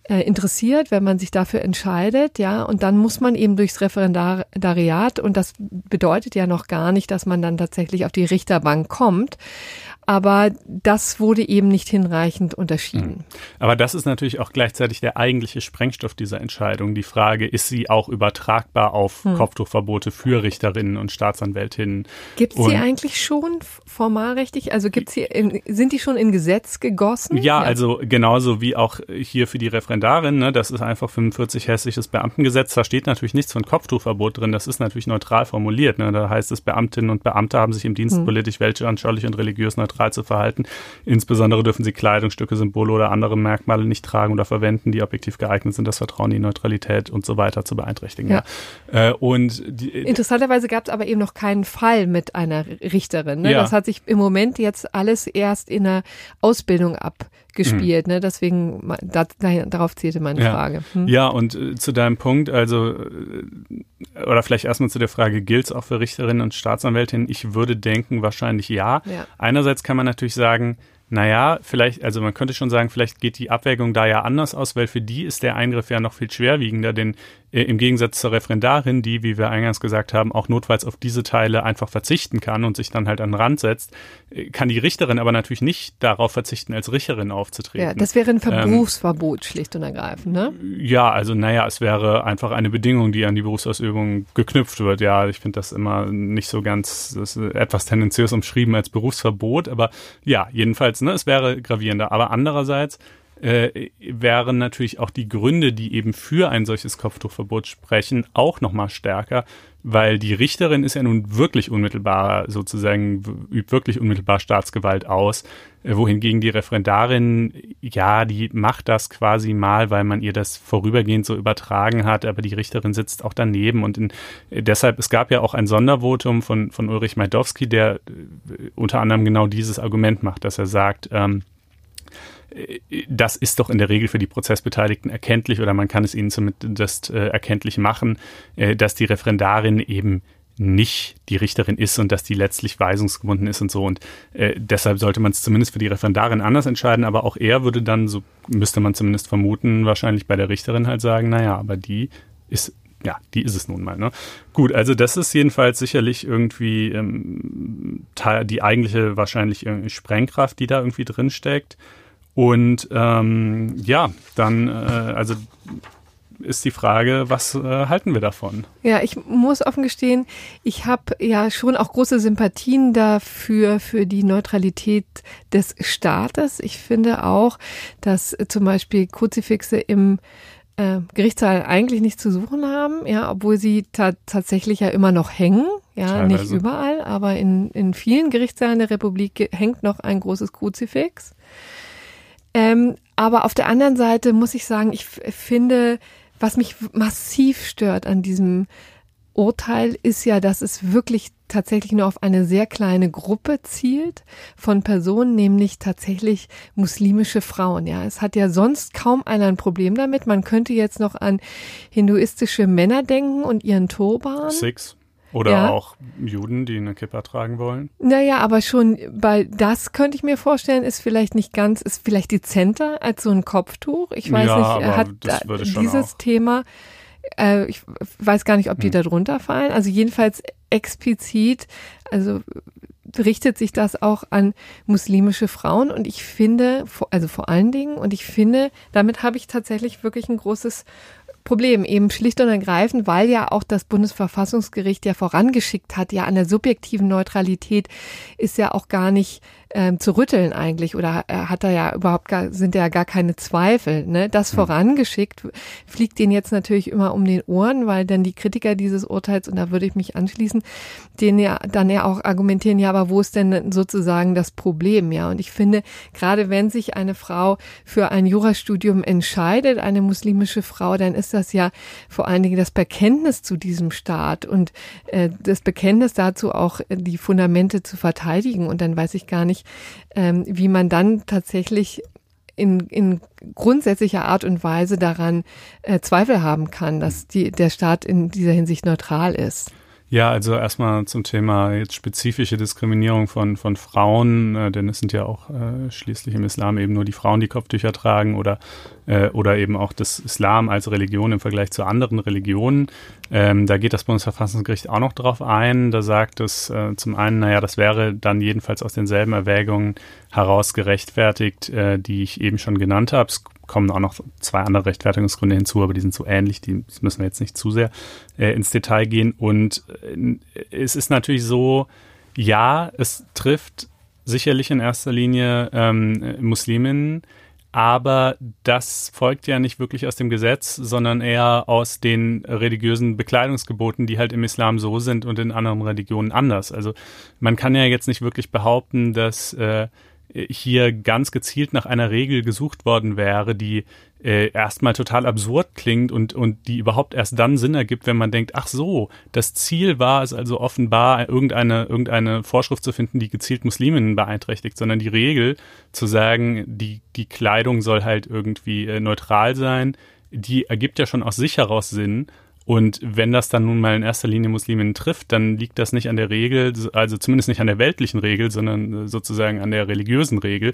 äh, interessiert, wenn man sich dafür entscheidet, ja, und dann muss man eben durchs Referendariat und das bedeutet ja noch gar nicht, dass man dann tatsächlich auf die Richterbank kommt aber das wurde eben nicht hinreichend unterschieden. Mhm. Aber das ist natürlich auch gleichzeitig der eigentliche Sprengstoff dieser Entscheidung. Die Frage, ist sie auch übertragbar auf hm. Kopftuchverbote für Richterinnen und Staatsanwältinnen? Gibt es sie eigentlich schon formalrechtlich? Also gibt's sie in, sind die schon in Gesetz gegossen? Ja, ja, also genauso wie auch hier für die Referendarin, ne, das ist einfach 45 hessisches Beamtengesetz. Da steht natürlich nichts von Kopftuchverbot drin. Das ist natürlich neutral formuliert. Ne. Da heißt es, Beamtinnen und Beamte haben sich im Dienst hm. politisch, weltanschaulich und religiös neutral neutral zu verhalten. Insbesondere dürfen sie Kleidungsstücke, Symbole oder andere Merkmale nicht tragen oder verwenden, die objektiv geeignet sind, das Vertrauen in die Neutralität und so weiter zu beeinträchtigen. Ja. ja. Äh, und die, Interessanterweise gab es aber eben noch keinen Fall mit einer Richterin. Ne? Ja. Das hat sich im Moment jetzt alles erst in der Ausbildung ab gespielt. Mhm. Ne? Deswegen, da, darauf zielte meine ja. Frage. Hm? Ja, und äh, zu deinem Punkt, also, äh, oder vielleicht erstmal zu der Frage, gilt es auch für Richterinnen und Staatsanwältinnen? Ich würde denken, wahrscheinlich ja. ja. Einerseits kann man natürlich sagen, naja, vielleicht, also man könnte schon sagen, vielleicht geht die Abwägung da ja anders aus, weil für die ist der Eingriff ja noch viel schwerwiegender, denn im Gegensatz zur Referendarin, die, wie wir eingangs gesagt haben, auch notfalls auf diese Teile einfach verzichten kann und sich dann halt an den Rand setzt, äh, kann die Richterin aber natürlich nicht darauf verzichten, als Richterin aufzutreten. Ja, das wäre ein ähm, Berufsverbot ähm, schlicht und ergreifend, ne? Ja, also naja, es wäre einfach eine Bedingung, die an die Berufsausübung geknüpft wird. Ja, ich finde das immer nicht so ganz, das ist etwas tendenziös umschrieben als Berufsverbot, aber ja, jedenfalls, ne, es wäre gravierender. Aber andererseits äh, wären natürlich auch die Gründe, die eben für ein solches Kopftuchverbot sprechen, auch nochmal stärker, weil die Richterin ist ja nun wirklich unmittelbar, sozusagen, übt wirklich unmittelbar Staatsgewalt aus, äh, wohingegen die Referendarin, ja, die macht das quasi mal, weil man ihr das vorübergehend so übertragen hat, aber die Richterin sitzt auch daneben und in, deshalb, es gab ja auch ein Sondervotum von, von Ulrich Majdowski, der äh, unter anderem genau dieses Argument macht, dass er sagt, ähm, das ist doch in der Regel für die Prozessbeteiligten erkenntlich oder man kann es ihnen zumindest äh, erkenntlich machen, äh, dass die Referendarin eben nicht die Richterin ist und dass die letztlich weisungsgebunden ist und so. Und äh, deshalb sollte man es zumindest für die Referendarin anders entscheiden. Aber auch er würde dann, so müsste man zumindest vermuten, wahrscheinlich bei der Richterin halt sagen, naja, aber die ist ja, die ist es nun mal. Ne? Gut, also das ist jedenfalls sicherlich irgendwie ähm, die eigentliche wahrscheinlich Sprengkraft, die da irgendwie drin steckt. Und ähm, ja, dann, äh, also ist die Frage, was äh, halten wir davon? Ja, ich muss offen gestehen, ich habe ja schon auch große Sympathien dafür, für die Neutralität des Staates. Ich finde auch, dass zum Beispiel Kruzifixe im äh, Gerichtssaal eigentlich nichts zu suchen haben, ja, obwohl sie ta tatsächlich ja immer noch hängen, ja, Teilweise. nicht überall, aber in, in vielen Gerichtssaalen der Republik hängt noch ein großes Kruzifix. Ähm, aber auf der anderen Seite muss ich sagen, ich finde, was mich massiv stört an diesem Urteil ist ja, dass es wirklich tatsächlich nur auf eine sehr kleine Gruppe zielt von Personen, nämlich tatsächlich muslimische Frauen. Ja, es hat ja sonst kaum einer ein Problem damit. Man könnte jetzt noch an hinduistische Männer denken und ihren Turban. Six. Oder ja. auch Juden, die eine Kippa tragen wollen. Naja, aber schon bei das könnte ich mir vorstellen, ist vielleicht nicht ganz, ist vielleicht dezenter als so ein Kopftuch. Ich weiß ja, nicht, er hat dieses Thema äh, ich weiß gar nicht, ob die hm. da drunter fallen. Also jedenfalls explizit, also richtet sich das auch an muslimische Frauen und ich finde, also vor allen Dingen, und ich finde, damit habe ich tatsächlich wirklich ein großes Problem, eben schlicht und ergreifend, weil ja auch das Bundesverfassungsgericht ja vorangeschickt hat, ja an der subjektiven Neutralität ist ja auch gar nicht ähm, zu rütteln eigentlich oder äh, hat er ja überhaupt gar, sind ja gar keine Zweifel. Ne? Das hm. vorangeschickt fliegt denen jetzt natürlich immer um den Ohren, weil dann die Kritiker dieses Urteils, und da würde ich mich anschließen, denen ja dann ja auch argumentieren, ja, aber wo ist denn sozusagen das Problem? Ja, und ich finde, gerade wenn sich eine Frau für ein Jurastudium entscheidet, eine muslimische Frau, dann ist das ja vor allen Dingen das Bekenntnis zu diesem Staat und äh, das Bekenntnis dazu auch die Fundamente zu verteidigen. Und dann weiß ich gar nicht, ähm, wie man dann tatsächlich in, in grundsätzlicher Art und Weise daran äh, Zweifel haben kann, dass die, der Staat in dieser Hinsicht neutral ist. Ja, also erstmal zum Thema jetzt spezifische Diskriminierung von, von Frauen, äh, denn es sind ja auch äh, schließlich im Islam eben nur die Frauen, die Kopftücher tragen oder, äh, oder eben auch das Islam als Religion im Vergleich zu anderen Religionen. Ähm, da geht das Bundesverfassungsgericht auch noch drauf ein. Da sagt es äh, zum einen, naja, das wäre dann jedenfalls aus denselben Erwägungen heraus gerechtfertigt, äh, die ich eben schon genannt habe. Kommen auch noch zwei andere Rechtfertigungsgründe hinzu, aber die sind so ähnlich, die müssen wir jetzt nicht zu sehr äh, ins Detail gehen. Und äh, es ist natürlich so, ja, es trifft sicherlich in erster Linie ähm, Musliminnen, aber das folgt ja nicht wirklich aus dem Gesetz, sondern eher aus den religiösen Bekleidungsgeboten, die halt im Islam so sind und in anderen Religionen anders. Also man kann ja jetzt nicht wirklich behaupten, dass äh, hier ganz gezielt nach einer Regel gesucht worden wäre, die äh, erstmal total absurd klingt und, und die überhaupt erst dann Sinn ergibt, wenn man denkt, ach so, das Ziel war es also offenbar, irgendeine, irgendeine Vorschrift zu finden, die gezielt Musliminnen beeinträchtigt, sondern die Regel zu sagen, die, die Kleidung soll halt irgendwie äh, neutral sein, die ergibt ja schon aus sich heraus Sinn und wenn das dann nun mal in erster Linie Musliminnen trifft, dann liegt das nicht an der Regel, also zumindest nicht an der weltlichen Regel, sondern äh, sozusagen an der religiösen Regel.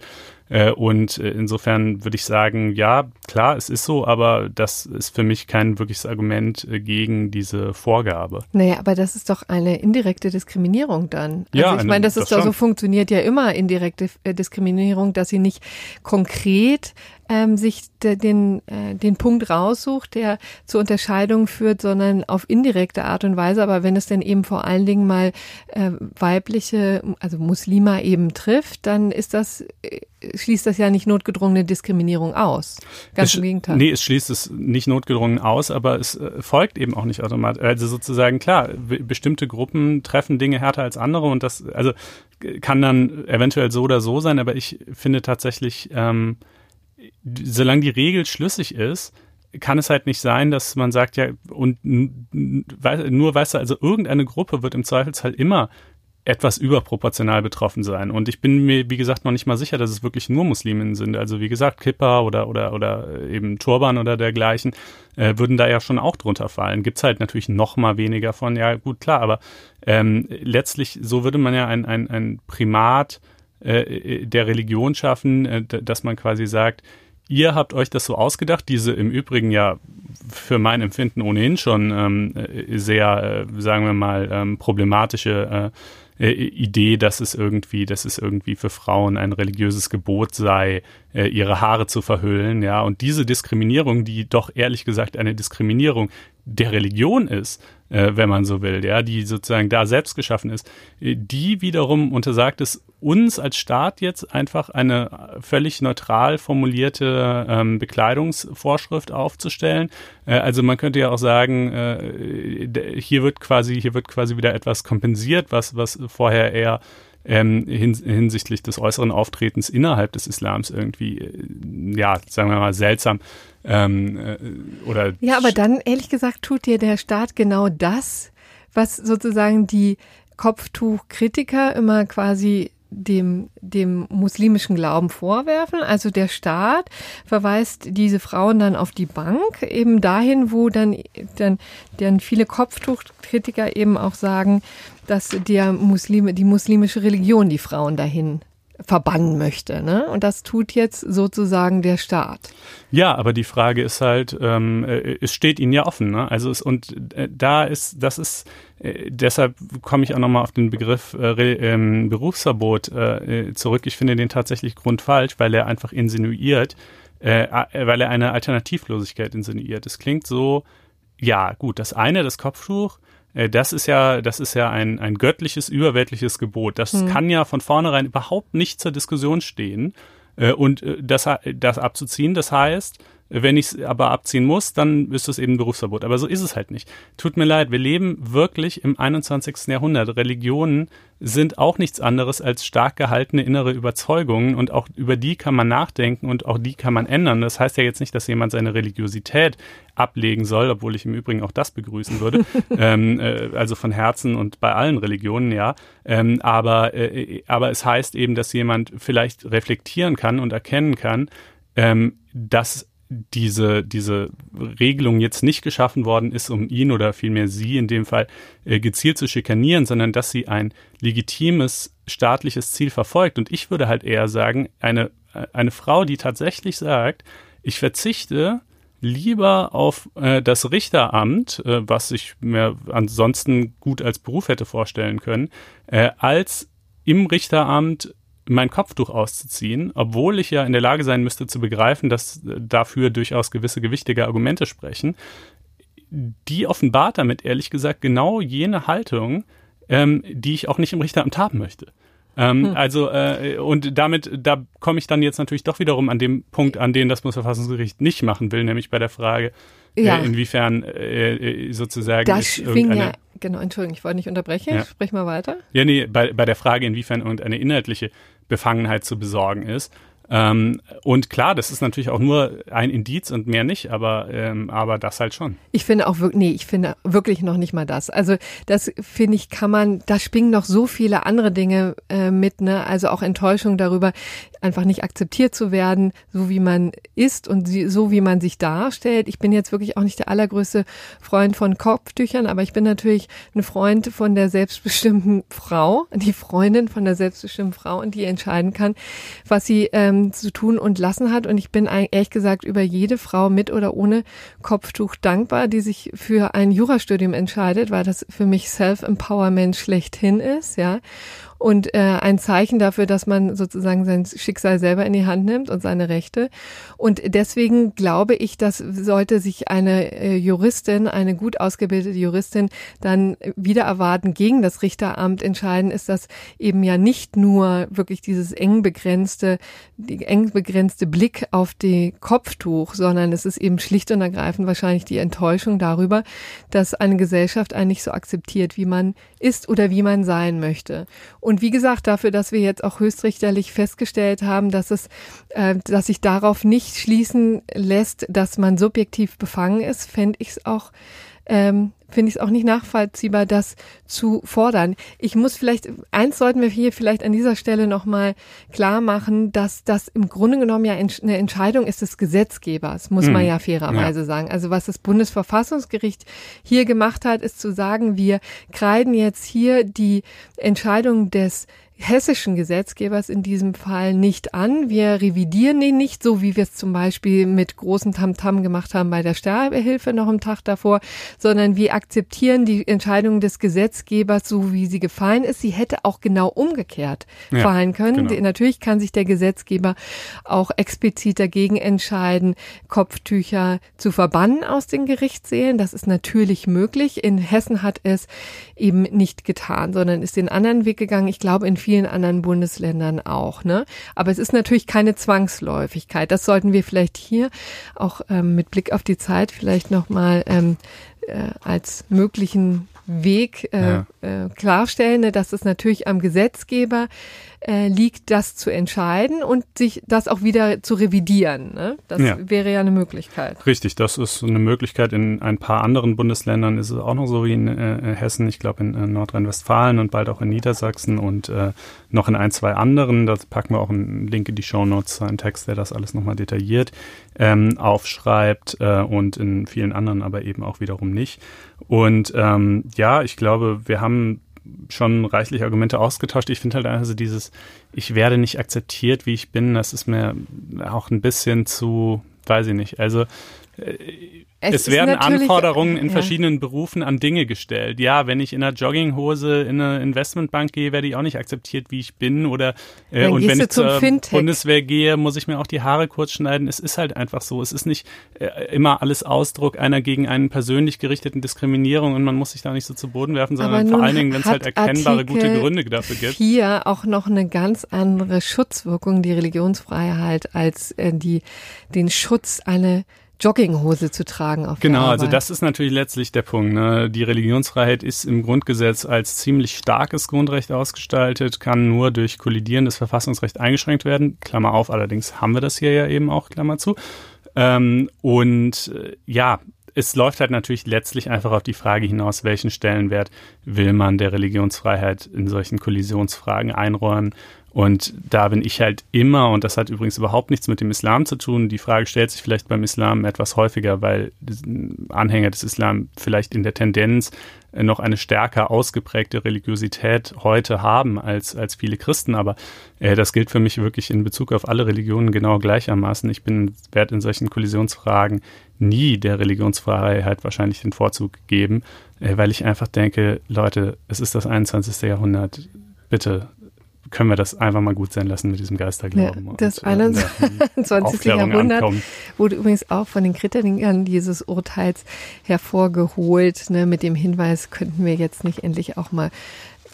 Äh, und äh, insofern würde ich sagen, ja, klar, es ist so, aber das ist für mich kein wirkliches Argument gegen diese Vorgabe. Naja, aber das ist doch eine indirekte Diskriminierung dann. Also ja, ich meine, das ist doch so funktioniert ja immer indirekte Diskriminierung, dass sie nicht konkret ähm, sich de, den, äh, den Punkt raussucht, der zur Unterscheidung führt, sondern auf indirekte Art und Weise. Aber wenn es denn eben vor allen Dingen mal äh, weibliche, also Muslima eben trifft, dann ist das äh, schließt das ja nicht notgedrungene Diskriminierung aus. Ganz es, im Gegenteil. Nee, es schließt es nicht notgedrungen aus, aber es äh, folgt eben auch nicht automatisch. Also sozusagen, klar, bestimmte Gruppen treffen Dinge härter als andere und das, also kann dann eventuell so oder so sein, aber ich finde tatsächlich, ähm, solange die Regel schlüssig ist, kann es halt nicht sein, dass man sagt, ja, und nur weißt du, also irgendeine Gruppe wird im Zweifelsfall immer etwas überproportional betroffen sein. Und ich bin mir, wie gesagt, noch nicht mal sicher, dass es wirklich nur Musliminnen sind. Also wie gesagt, Kippa oder, oder, oder eben Turban oder dergleichen äh, würden da ja schon auch drunter fallen. Gibt's halt natürlich noch mal weniger von, ja gut, klar, aber ähm, letztlich, so würde man ja ein, ein, ein Primat äh, der Religion schaffen, äh, dass man quasi sagt, ihr habt euch das so ausgedacht, diese im Übrigen ja für mein Empfinden ohnehin schon ähm, sehr, äh, sagen wir mal, ähm, problematische äh, Idee, dass es irgendwie, dass es irgendwie für Frauen ein religiöses Gebot sei, äh, ihre Haare zu verhüllen, ja. Und diese Diskriminierung, die doch ehrlich gesagt eine Diskriminierung der Religion ist, äh, wenn man so will, ja, die sozusagen da selbst geschaffen ist, äh, die wiederum untersagt es uns als Staat jetzt einfach eine völlig neutral formulierte ähm, Bekleidungsvorschrift aufzustellen. Äh, also man könnte ja auch sagen, äh, hier wird quasi, hier wird quasi wieder etwas kompensiert, was, was vorher eher ähm, hins hinsichtlich des äußeren Auftretens innerhalb des Islams irgendwie, äh, ja, sagen wir mal, seltsam ähm, äh, oder. Ja, aber dann, ehrlich gesagt, tut dir der Staat genau das, was sozusagen die Kopftuchkritiker immer quasi dem, dem muslimischen Glauben vorwerfen. Also der Staat verweist diese Frauen dann auf die Bank, eben dahin, wo dann, dann, dann viele Kopftuchkritiker eben auch sagen, dass der Muslime, die muslimische Religion die Frauen dahin verbannen möchte. Ne? Und das tut jetzt sozusagen der Staat. Ja, aber die Frage ist halt, ähm, äh, es steht ihnen ja offen. Ne? Also es, und äh, da ist, das ist, äh, deshalb komme ich auch nochmal auf den Begriff äh, ähm, Berufsverbot äh, zurück. Ich finde den tatsächlich grundfalsch, weil er einfach insinuiert, äh, weil er eine Alternativlosigkeit insinuiert. Es klingt so, ja, gut, das eine, das Kopftuch, äh, das ist ja, das ist ja ein, ein göttliches, überweltliches Gebot. Das hm. kann ja von vornherein überhaupt nicht zur Diskussion stehen. Äh, und äh, das, das abzuziehen, das heißt, wenn ich es aber abziehen muss, dann ist es eben Berufsverbot. Aber so ist es halt nicht. Tut mir leid, wir leben wirklich im 21. Jahrhundert. Religionen sind auch nichts anderes als stark gehaltene innere Überzeugungen und auch über die kann man nachdenken und auch die kann man ändern. Das heißt ja jetzt nicht, dass jemand seine Religiosität ablegen soll, obwohl ich im Übrigen auch das begrüßen würde. ähm, äh, also von Herzen und bei allen Religionen, ja. Ähm, aber, äh, aber es heißt eben, dass jemand vielleicht reflektieren kann und erkennen kann, ähm, dass diese, diese Regelung jetzt nicht geschaffen worden ist, um ihn oder vielmehr sie in dem Fall äh, gezielt zu schikanieren, sondern dass sie ein legitimes staatliches Ziel verfolgt. Und ich würde halt eher sagen, eine, eine Frau, die tatsächlich sagt, ich verzichte lieber auf äh, das Richteramt, äh, was ich mir ansonsten gut als Beruf hätte vorstellen können, äh, als im Richteramt mein Kopftuch auszuziehen, obwohl ich ja in der Lage sein müsste zu begreifen, dass dafür durchaus gewisse gewichtige Argumente sprechen, die offenbart damit ehrlich gesagt genau jene Haltung, ähm, die ich auch nicht im Richteramt haben möchte. Ähm, hm. Also äh, und damit, da komme ich dann jetzt natürlich doch wiederum an dem Punkt, an den das Bundesverfassungsgericht nicht machen will, nämlich bei der Frage, äh, ja. äh, inwiefern äh, sozusagen das schwingt ja, genau, Entschuldigung, ich wollte nicht unterbrechen, ja. sprich mal weiter. Ja, nee, bei, bei der Frage, inwiefern irgendeine inhaltliche Befangenheit zu besorgen ist. Ähm, und klar, das ist natürlich auch nur ein Indiz und mehr nicht, aber, ähm, aber das halt schon. Ich finde auch wirklich, nee, ich finde wirklich noch nicht mal das. Also das finde ich, kann man, da springen noch so viele andere Dinge äh, mit, ne? Also auch Enttäuschung darüber, einfach nicht akzeptiert zu werden, so wie man ist und so wie man sich darstellt. Ich bin jetzt wirklich auch nicht der allergrößte Freund von Kopftüchern, aber ich bin natürlich ein Freund von der selbstbestimmten Frau, die Freundin von der selbstbestimmten Frau und die entscheiden kann, was sie ähm, zu tun und lassen hat. Und ich bin ehrlich gesagt über jede Frau mit oder ohne Kopftuch dankbar, die sich für ein Jurastudium entscheidet, weil das für mich Self-Empowerment schlechthin ist, ja und äh, ein Zeichen dafür, dass man sozusagen sein Schicksal selber in die Hand nimmt und seine Rechte. Und deswegen glaube ich, dass sollte sich eine äh, Juristin, eine gut ausgebildete Juristin dann wieder erwarten gegen das Richteramt entscheiden, ist das eben ja nicht nur wirklich dieses eng begrenzte, die eng begrenzte Blick auf die Kopftuch, sondern es ist eben schlicht und ergreifend wahrscheinlich die Enttäuschung darüber, dass eine Gesellschaft einen nicht so akzeptiert, wie man ist oder wie man sein möchte. Wie gesagt, dafür, dass wir jetzt auch höchstrichterlich festgestellt haben, dass es, äh, dass sich darauf nicht schließen lässt, dass man subjektiv befangen ist, fände ich es auch ähm, finde ich es auch nicht nachvollziehbar, das zu fordern. Ich muss vielleicht, eins sollten wir hier vielleicht an dieser Stelle nochmal klar machen, dass das im Grunde genommen ja eine Entscheidung ist des Gesetzgebers, muss mhm. man ja fairerweise ja. sagen. Also was das Bundesverfassungsgericht hier gemacht hat, ist zu sagen, wir kreiden jetzt hier die Entscheidung des hessischen Gesetzgebers in diesem Fall nicht an. Wir revidieren ihn nicht, so wie wir es zum Beispiel mit großen Tamtam gemacht haben bei der Sterbehilfe noch am Tag davor, sondern wir akzeptieren die Entscheidung des Gesetzgebers so, wie sie gefallen ist. Sie hätte auch genau umgekehrt ja, fallen können. Genau. Natürlich kann sich der Gesetzgeber auch explizit dagegen entscheiden, Kopftücher zu verbannen aus den Gerichtssälen. Das ist natürlich möglich. In Hessen hat es eben nicht getan, sondern ist den anderen Weg gegangen. Ich glaube, in vielen anderen Bundesländern auch. Ne? Aber es ist natürlich keine Zwangsläufigkeit. Das sollten wir vielleicht hier auch ähm, mit Blick auf die Zeit vielleicht nochmal ähm, äh, als möglichen Weg äh, ja. äh, klarstellen, ne, dass es natürlich am Gesetzgeber äh, liegt, das zu entscheiden und sich das auch wieder zu revidieren. Ne? Das ja. wäre ja eine Möglichkeit. Richtig, das ist eine Möglichkeit. In ein paar anderen Bundesländern ist es auch noch so wie in äh, Hessen, ich glaube in äh, Nordrhein-Westfalen und bald auch in Niedersachsen und äh, noch in ein, zwei anderen. Da packen wir auch einen Link in die Show Notes, einen Text, der das alles nochmal detailliert ähm, aufschreibt äh, und in vielen anderen aber eben auch wiederum nicht. Und ähm, ja, ich glaube, wir haben schon reichlich Argumente ausgetauscht. Ich finde halt also dieses, ich werde nicht akzeptiert, wie ich bin, das ist mir auch ein bisschen zu, weiß ich nicht. Also es, es werden Anforderungen in ja. verschiedenen Berufen an Dinge gestellt. Ja, wenn ich in einer Jogginghose in eine Investmentbank gehe, werde ich auch nicht akzeptiert, wie ich bin. Oder äh, und wenn ich zur Fintech. Bundeswehr gehe, muss ich mir auch die Haare kurz schneiden. Es ist halt einfach so. Es ist nicht äh, immer alles Ausdruck einer gegen einen persönlich gerichteten Diskriminierung und man muss sich da nicht so zu Boden werfen, sondern vor allen Dingen, wenn es halt erkennbare Artikel gute Gründe dafür gibt. Hier auch noch eine ganz andere Schutzwirkung, die Religionsfreiheit, als äh, die den Schutz eine Jogginghose zu tragen auf Genau, also das ist natürlich letztlich der Punkt. Ne? Die Religionsfreiheit ist im Grundgesetz als ziemlich starkes Grundrecht ausgestaltet, kann nur durch kollidierendes Verfassungsrecht eingeschränkt werden. Klammer auf, allerdings haben wir das hier ja eben auch, Klammer zu. Ähm, und äh, ja, es läuft halt natürlich letztlich einfach auf die Frage hinaus, welchen Stellenwert will man der Religionsfreiheit in solchen Kollisionsfragen einräumen. Und da bin ich halt immer, und das hat übrigens überhaupt nichts mit dem Islam zu tun, die Frage stellt sich vielleicht beim Islam etwas häufiger, weil Anhänger des Islam vielleicht in der Tendenz noch eine stärker ausgeprägte Religiosität heute haben als, als viele Christen. Aber äh, das gilt für mich wirklich in Bezug auf alle Religionen genau gleichermaßen. Ich bin, werde in solchen Kollisionsfragen nie der Religionsfreiheit wahrscheinlich den Vorzug geben, äh, weil ich einfach denke, Leute, es ist das 21. Jahrhundert. Bitte können wir das einfach mal gut sein lassen mit diesem Geisterglauben. Ja, das 21. Äh, Jahrhundert ankommen. wurde übrigens auch von den Kritikern dieses Urteils hervorgeholt, ne, mit dem Hinweis, könnten wir jetzt nicht endlich auch mal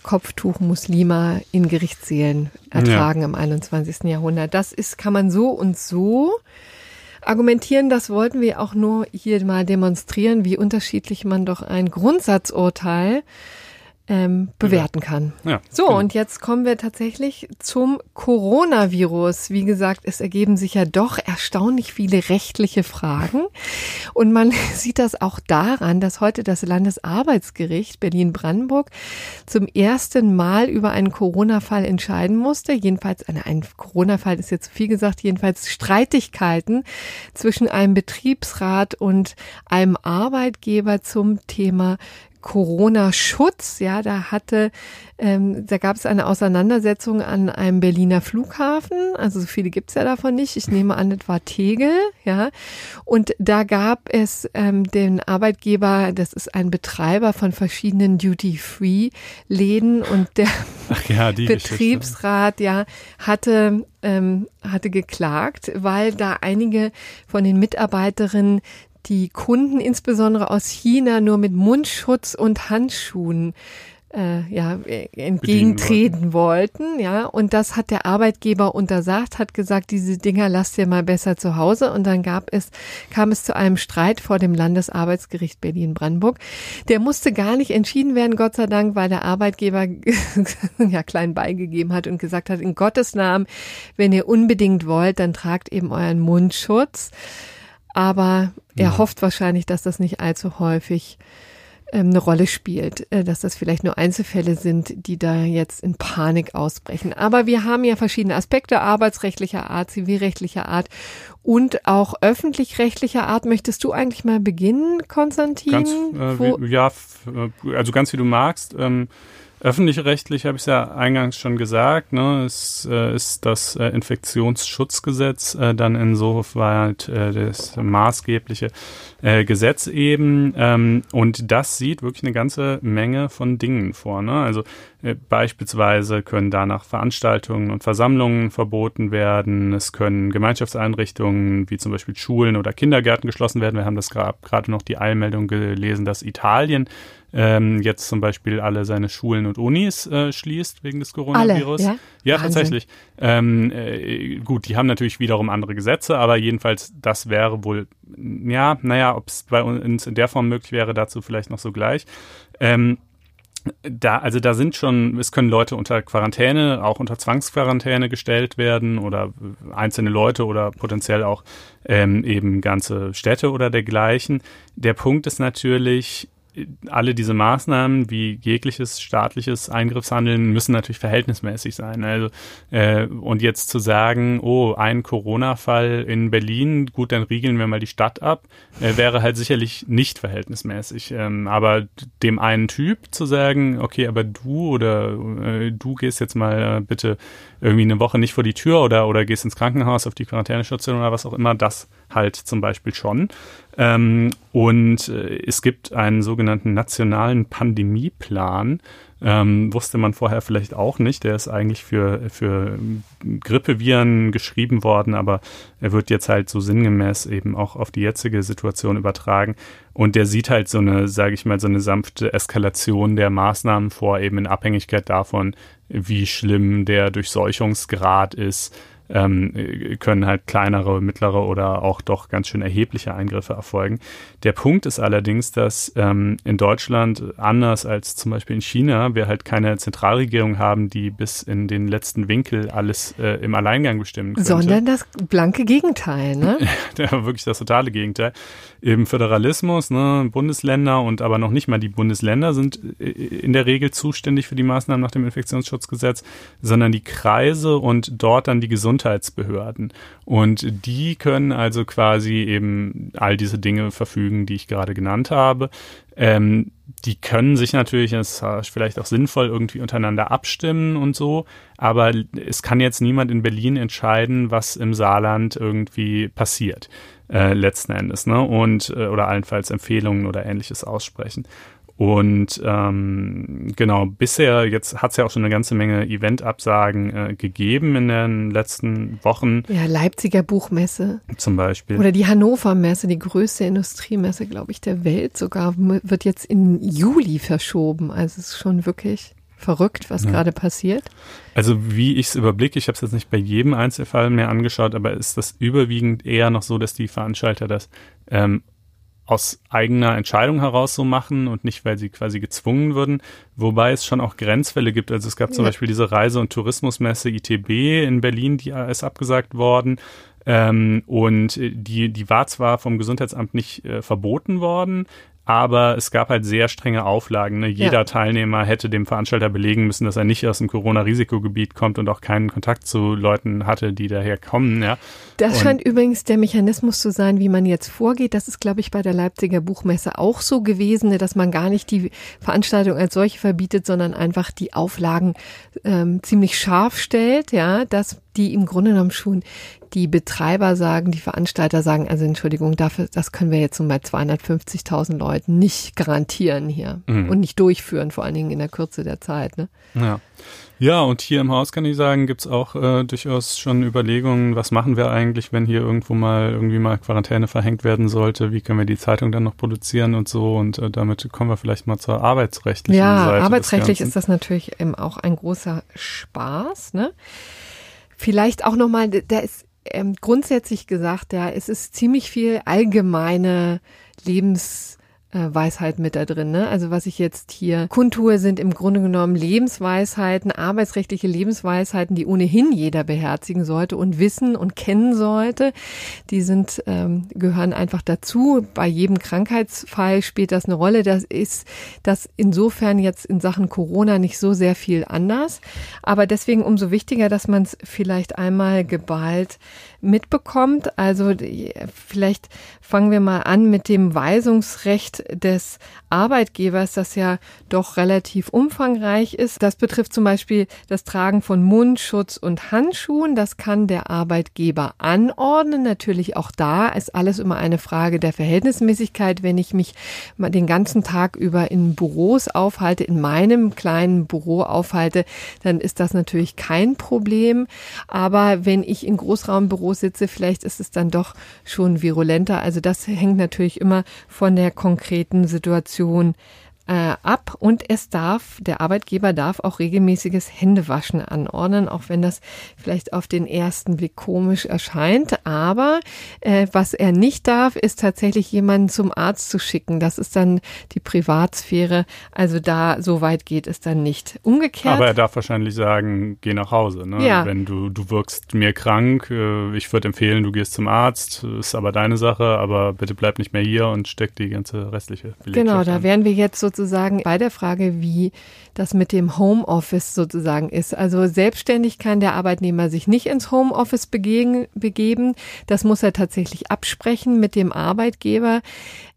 Kopftuch Muslima in Gerichtssälen ertragen ja. im 21. Jahrhundert. Das ist, kann man so und so argumentieren. Das wollten wir auch nur hier mal demonstrieren, wie unterschiedlich man doch ein Grundsatzurteil ähm, bewerten kann. Ja, so, genau. und jetzt kommen wir tatsächlich zum Coronavirus. Wie gesagt, es ergeben sich ja doch erstaunlich viele rechtliche Fragen. Und man sieht das auch daran, dass heute das Landesarbeitsgericht Berlin-Brandenburg zum ersten Mal über einen Corona-Fall entscheiden musste. Jedenfalls, eine, ein Corona-Fall ist jetzt zu viel gesagt, jedenfalls Streitigkeiten zwischen einem Betriebsrat und einem Arbeitgeber zum Thema Corona-Schutz. Ja, da hatte, ähm, da gab es eine Auseinandersetzung an einem Berliner Flughafen. Also so viele gibt's ja davon nicht. Ich nehme an, es war Tegel. Ja, und da gab es ähm, den Arbeitgeber. Das ist ein Betreiber von verschiedenen Duty-Free-Läden und der ja, Betriebsrat, ja, hatte ähm, hatte geklagt, weil da einige von den Mitarbeiterinnen die Kunden insbesondere aus China nur mit Mundschutz und Handschuhen äh, ja, entgegentreten wollten, ja. Und das hat der Arbeitgeber untersagt, hat gesagt, diese Dinger lasst ihr mal besser zu Hause. Und dann gab es, kam es zu einem Streit vor dem Landesarbeitsgericht Berlin-Brandenburg. Der musste gar nicht entschieden werden, Gott sei Dank, weil der Arbeitgeber ja klein beigegeben hat und gesagt hat, in Gottes Namen, wenn ihr unbedingt wollt, dann tragt eben euren Mundschutz. Aber er ja. hofft wahrscheinlich, dass das nicht allzu häufig ähm, eine Rolle spielt, äh, dass das vielleicht nur Einzelfälle sind, die da jetzt in Panik ausbrechen. Aber wir haben ja verschiedene Aspekte arbeitsrechtlicher Art, zivilrechtlicher Art und auch öffentlich-rechtlicher Art. Möchtest du eigentlich mal beginnen, Konstantin? Ganz, äh, wie, ja, äh, also ganz wie du magst. Ähm, Öffentlich-rechtlich habe ich es ja eingangs schon gesagt, ne, es äh, ist das äh, Infektionsschutzgesetz äh, dann insoweit äh, das maßgebliche äh, Gesetz eben ähm, und das sieht wirklich eine ganze Menge von Dingen vor. Ne? Also äh, beispielsweise können danach Veranstaltungen und Versammlungen verboten werden, es können Gemeinschaftseinrichtungen wie zum Beispiel Schulen oder Kindergärten geschlossen werden. Wir haben das gerade noch die Eilmeldung gelesen, dass Italien ähm, jetzt zum Beispiel alle seine Schulen und Unis äh, schließt wegen des Coronavirus. Alle, ja, ja tatsächlich. Ähm, äh, gut, die haben natürlich wiederum andere Gesetze, aber jedenfalls das wäre wohl, ja, naja, ob es bei uns in der Form möglich wäre, dazu vielleicht noch so gleich. Ähm, da, also da sind schon, es können Leute unter Quarantäne, auch unter Zwangsquarantäne gestellt werden oder einzelne Leute oder potenziell auch ähm, eben ganze Städte oder dergleichen. Der Punkt ist natürlich, alle diese Maßnahmen wie jegliches staatliches Eingriffshandeln müssen natürlich verhältnismäßig sein. Also äh, und jetzt zu sagen, oh, ein Corona-Fall in Berlin, gut, dann riegeln wir mal die Stadt ab, äh, wäre halt sicherlich nicht verhältnismäßig. Ähm, aber dem einen Typ zu sagen, okay, aber du oder äh, du gehst jetzt mal äh, bitte irgendwie eine Woche nicht vor die Tür oder oder gehst ins Krankenhaus auf die Quarantänestation oder was auch immer, das halt zum Beispiel schon. Ähm, und äh, es gibt einen sogenannten nationalen Pandemieplan. Ähm, wusste man vorher vielleicht auch nicht. Der ist eigentlich für, für Grippeviren geschrieben worden, aber er wird jetzt halt so sinngemäß eben auch auf die jetzige Situation übertragen. Und der sieht halt so eine, sage ich mal, so eine sanfte Eskalation der Maßnahmen vor, eben in Abhängigkeit davon, wie schlimm der Durchseuchungsgrad ist ähm, können halt kleinere, mittlere oder auch doch ganz schön erhebliche Eingriffe erfolgen. Der Punkt ist allerdings, dass ähm, in Deutschland anders als zum Beispiel in China wir halt keine Zentralregierung haben, die bis in den letzten Winkel alles äh, im Alleingang bestimmen könnte. Sondern das blanke Gegenteil, ne? ja, wirklich das totale Gegenteil. Im Föderalismus, ne, Bundesländer und aber noch nicht mal die Bundesländer sind äh, in der Regel zuständig für die Maßnahmen nach dem Infektionsschutzgesetz, sondern die Kreise und dort dann die Gesundheit Gesundheitsbehörden. Und die können also quasi eben all diese Dinge verfügen, die ich gerade genannt habe. Ähm, die können sich natürlich, das ist vielleicht auch sinnvoll, irgendwie untereinander abstimmen und so, aber es kann jetzt niemand in Berlin entscheiden, was im Saarland irgendwie passiert, äh, letzten Endes, ne? Und äh, oder allenfalls Empfehlungen oder ähnliches aussprechen. Und ähm, genau, bisher, jetzt hat es ja auch schon eine ganze Menge Eventabsagen äh, gegeben in den letzten Wochen. Ja, Leipziger Buchmesse. Zum Beispiel. Oder die Hannover Messe, die größte Industriemesse, glaube ich, der Welt sogar, wird jetzt in Juli verschoben. Also es ist schon wirklich verrückt, was ja. gerade passiert. Also wie ich es überblicke, ich habe es jetzt nicht bei jedem Einzelfall mehr angeschaut, aber ist das überwiegend eher noch so, dass die Veranstalter das ähm, aus eigener Entscheidung heraus so machen und nicht, weil sie quasi gezwungen würden. Wobei es schon auch Grenzfälle gibt. Also es gab zum ja. Beispiel diese Reise- und Tourismusmesse ITB in Berlin, die ist abgesagt worden. Ähm, und die, die war zwar vom Gesundheitsamt nicht äh, verboten worden, aber es gab halt sehr strenge Auflagen. Ne? Jeder ja. Teilnehmer hätte dem Veranstalter belegen müssen, dass er nicht aus dem Corona-Risikogebiet kommt und auch keinen Kontakt zu Leuten hatte, die daher kommen. Ja? Das und scheint übrigens der Mechanismus zu sein, wie man jetzt vorgeht. Das ist, glaube ich, bei der Leipziger Buchmesse auch so gewesen, ne? dass man gar nicht die Veranstaltung als solche verbietet, sondern einfach die Auflagen ähm, ziemlich scharf stellt, ja, dass die im Grunde genommen schon die Betreiber sagen, die Veranstalter sagen, also Entschuldigung, dafür, das können wir jetzt so bei 250.000 Leuten nicht garantieren hier mhm. und nicht durchführen, vor allen Dingen in der Kürze der Zeit. Ne? Ja. Ja, und hier im Haus kann ich sagen, gibt's auch äh, durchaus schon Überlegungen, was machen wir eigentlich, wenn hier irgendwo mal irgendwie mal Quarantäne verhängt werden sollte, wie können wir die Zeitung dann noch produzieren und so und äh, damit kommen wir vielleicht mal zur arbeitsrechtlichen ja, Seite. Ja, arbeitsrechtlich ist das natürlich eben auch ein großer Spaß, ne? Vielleicht auch nochmal, da ist ähm, grundsätzlich gesagt, ja, es ist ziemlich viel allgemeine Lebens Weisheit mit da drin. Ne? Also was ich jetzt hier kundtue, sind im Grunde genommen Lebensweisheiten, arbeitsrechtliche Lebensweisheiten, die ohnehin jeder beherzigen sollte und wissen und kennen sollte. Die sind ähm, gehören einfach dazu. Bei jedem Krankheitsfall spielt das eine Rolle. Das ist das insofern jetzt in Sachen Corona nicht so sehr viel anders. Aber deswegen umso wichtiger, dass man es vielleicht einmal geballt mitbekommt. Also vielleicht fangen wir mal an mit dem Weisungsrecht des Arbeitgebers, das ja doch relativ umfangreich ist. Das betrifft zum Beispiel das Tragen von Mundschutz und Handschuhen. Das kann der Arbeitgeber anordnen. Natürlich auch da ist alles immer eine Frage der Verhältnismäßigkeit. Wenn ich mich den ganzen Tag über in Büros aufhalte, in meinem kleinen Büro aufhalte, dann ist das natürlich kein Problem. Aber wenn ich in Großraumbüros sitze, vielleicht ist es dann doch schon virulenter. Also das hängt natürlich immer von der konkreten Situation Situation äh, ab und es darf, der Arbeitgeber darf auch regelmäßiges Händewaschen anordnen, auch wenn das vielleicht auf den ersten Blick komisch erscheint. Aber äh, was er nicht darf, ist tatsächlich jemanden zum Arzt zu schicken. Das ist dann die Privatsphäre. Also da so weit geht es dann nicht. Umgekehrt. Aber er darf wahrscheinlich sagen, geh nach Hause. Ne? Ja. Wenn du, du wirkst mir krank, äh, ich würde empfehlen, du gehst zum Arzt, ist aber deine Sache, aber bitte bleib nicht mehr hier und steck die ganze restliche Belegschaft Genau, da wären wir jetzt so sozusagen bei der Frage, wie das mit dem Homeoffice sozusagen ist. Also selbstständig kann der Arbeitnehmer sich nicht ins Homeoffice begeben. Das muss er tatsächlich absprechen mit dem Arbeitgeber.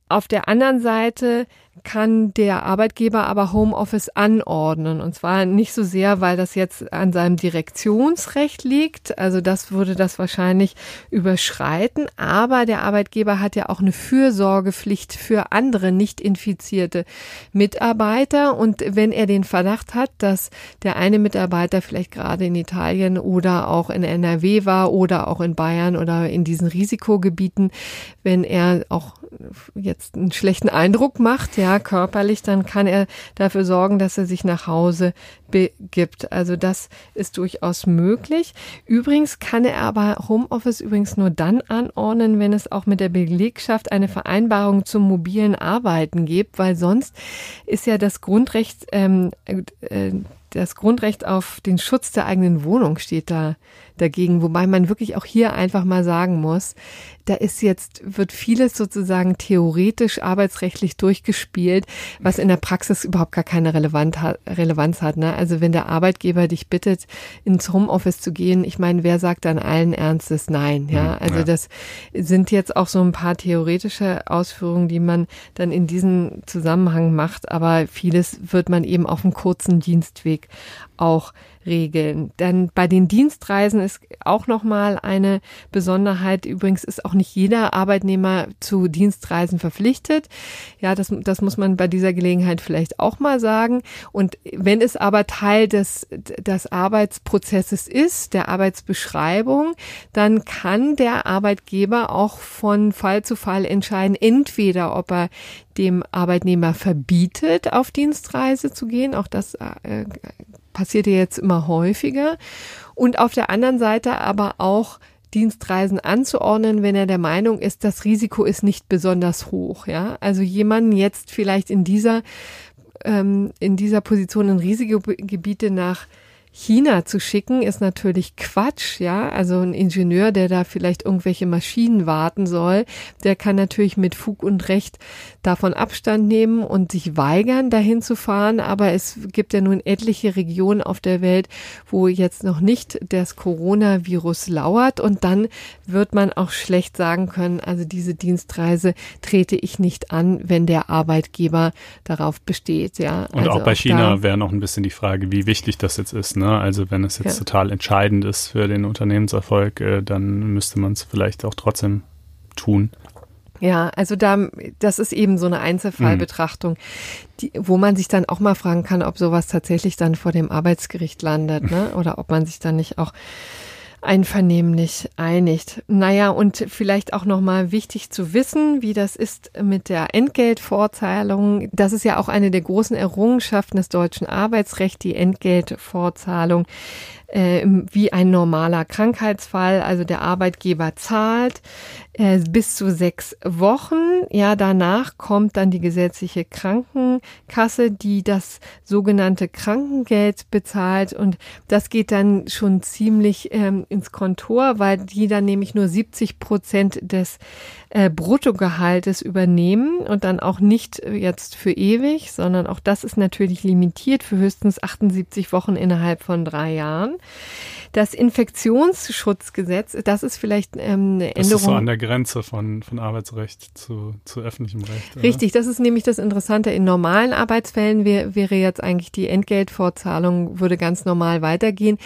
Auf der anderen Seite kann der Arbeitgeber aber Homeoffice anordnen. Und zwar nicht so sehr, weil das jetzt an seinem Direktionsrecht liegt. Also das würde das wahrscheinlich überschreiten. Aber der Arbeitgeber hat ja auch eine Fürsorgepflicht für andere nicht infizierte Mitarbeiter. Und wenn er den Verdacht hat, dass der eine Mitarbeiter vielleicht gerade in Italien oder auch in NRW war oder auch in Bayern oder in diesen Risikogebieten, wenn er auch jetzt einen schlechten Eindruck macht, ja, körperlich, dann kann er dafür sorgen, dass er sich nach Hause begibt. Also das ist durchaus möglich. Übrigens kann er aber Homeoffice übrigens nur dann anordnen, wenn es auch mit der Belegschaft eine Vereinbarung zum mobilen Arbeiten gibt, weil sonst ist ja das Grundrecht ähm, äh, das Grundrecht auf den Schutz der eigenen Wohnung steht da dagegen, wobei man wirklich auch hier einfach mal sagen muss, da ist jetzt, wird vieles sozusagen theoretisch arbeitsrechtlich durchgespielt, was in der Praxis überhaupt gar keine Relevanz hat. Ne? Also wenn der Arbeitgeber dich bittet, ins Homeoffice zu gehen, ich meine, wer sagt dann allen Ernstes nein? Ja, mhm, also ja. das sind jetzt auch so ein paar theoretische Ausführungen, die man dann in diesem Zusammenhang macht, aber vieles wird man eben auf einem kurzen Dienstweg auch regeln. Denn bei den Dienstreisen ist auch nochmal eine Besonderheit. Übrigens ist auch nicht jeder Arbeitnehmer zu Dienstreisen verpflichtet. Ja, das, das muss man bei dieser Gelegenheit vielleicht auch mal sagen. Und wenn es aber Teil des, des Arbeitsprozesses ist, der Arbeitsbeschreibung, dann kann der Arbeitgeber auch von Fall zu Fall entscheiden, entweder ob er dem Arbeitnehmer verbietet, auf Dienstreise zu gehen. Auch das äh, passiert ja jetzt immer häufiger. Und auf der anderen Seite aber auch Dienstreisen anzuordnen, wenn er der Meinung ist, das Risiko ist nicht besonders hoch. Ja, also jemanden jetzt vielleicht in dieser ähm, in dieser Position in Risikogebiete nach China zu schicken, ist natürlich Quatsch, ja. Also ein Ingenieur, der da vielleicht irgendwelche Maschinen warten soll, der kann natürlich mit Fug und Recht davon Abstand nehmen und sich weigern, dahin zu fahren. Aber es gibt ja nun etliche Regionen auf der Welt, wo jetzt noch nicht das Coronavirus lauert. Und dann wird man auch schlecht sagen können, also diese Dienstreise trete ich nicht an, wenn der Arbeitgeber darauf besteht, ja. Und also auch bei China wäre noch ein bisschen die Frage, wie wichtig das jetzt ist. Ne? Also wenn es jetzt ja. total entscheidend ist für den Unternehmenserfolg, äh, dann müsste man es vielleicht auch trotzdem tun. Ja, also da, das ist eben so eine Einzelfallbetrachtung, die, wo man sich dann auch mal fragen kann, ob sowas tatsächlich dann vor dem Arbeitsgericht landet, ne? Oder ob man sich dann nicht auch einvernehmlich einigt. Naja, und vielleicht auch nochmal wichtig zu wissen, wie das ist mit der Entgeltvorzahlung. Das ist ja auch eine der großen Errungenschaften des deutschen Arbeitsrechts, die Entgeltvorzahlung äh, wie ein normaler Krankheitsfall. Also der Arbeitgeber zahlt äh, bis zu sechs Wochen. Ja, danach kommt dann die gesetzliche Krankenkasse, die das sogenannte Krankengeld bezahlt. Und das geht dann schon ziemlich ähm, ins Kontor, weil die dann nämlich nur 70 Prozent des äh, Bruttogehaltes übernehmen und dann auch nicht jetzt für ewig, sondern auch das ist natürlich limitiert für höchstens 78 Wochen innerhalb von drei Jahren. Das Infektionsschutzgesetz, das ist vielleicht ähm, eine Änderung. Das ist so an der Grenze von, von Arbeitsrecht zu, zu öffentlichem Recht. Oder? Richtig, das ist nämlich das Interessante. In normalen Arbeitsfällen wär, wäre jetzt eigentlich die Entgeltfortzahlung, würde ganz normal weitergehen.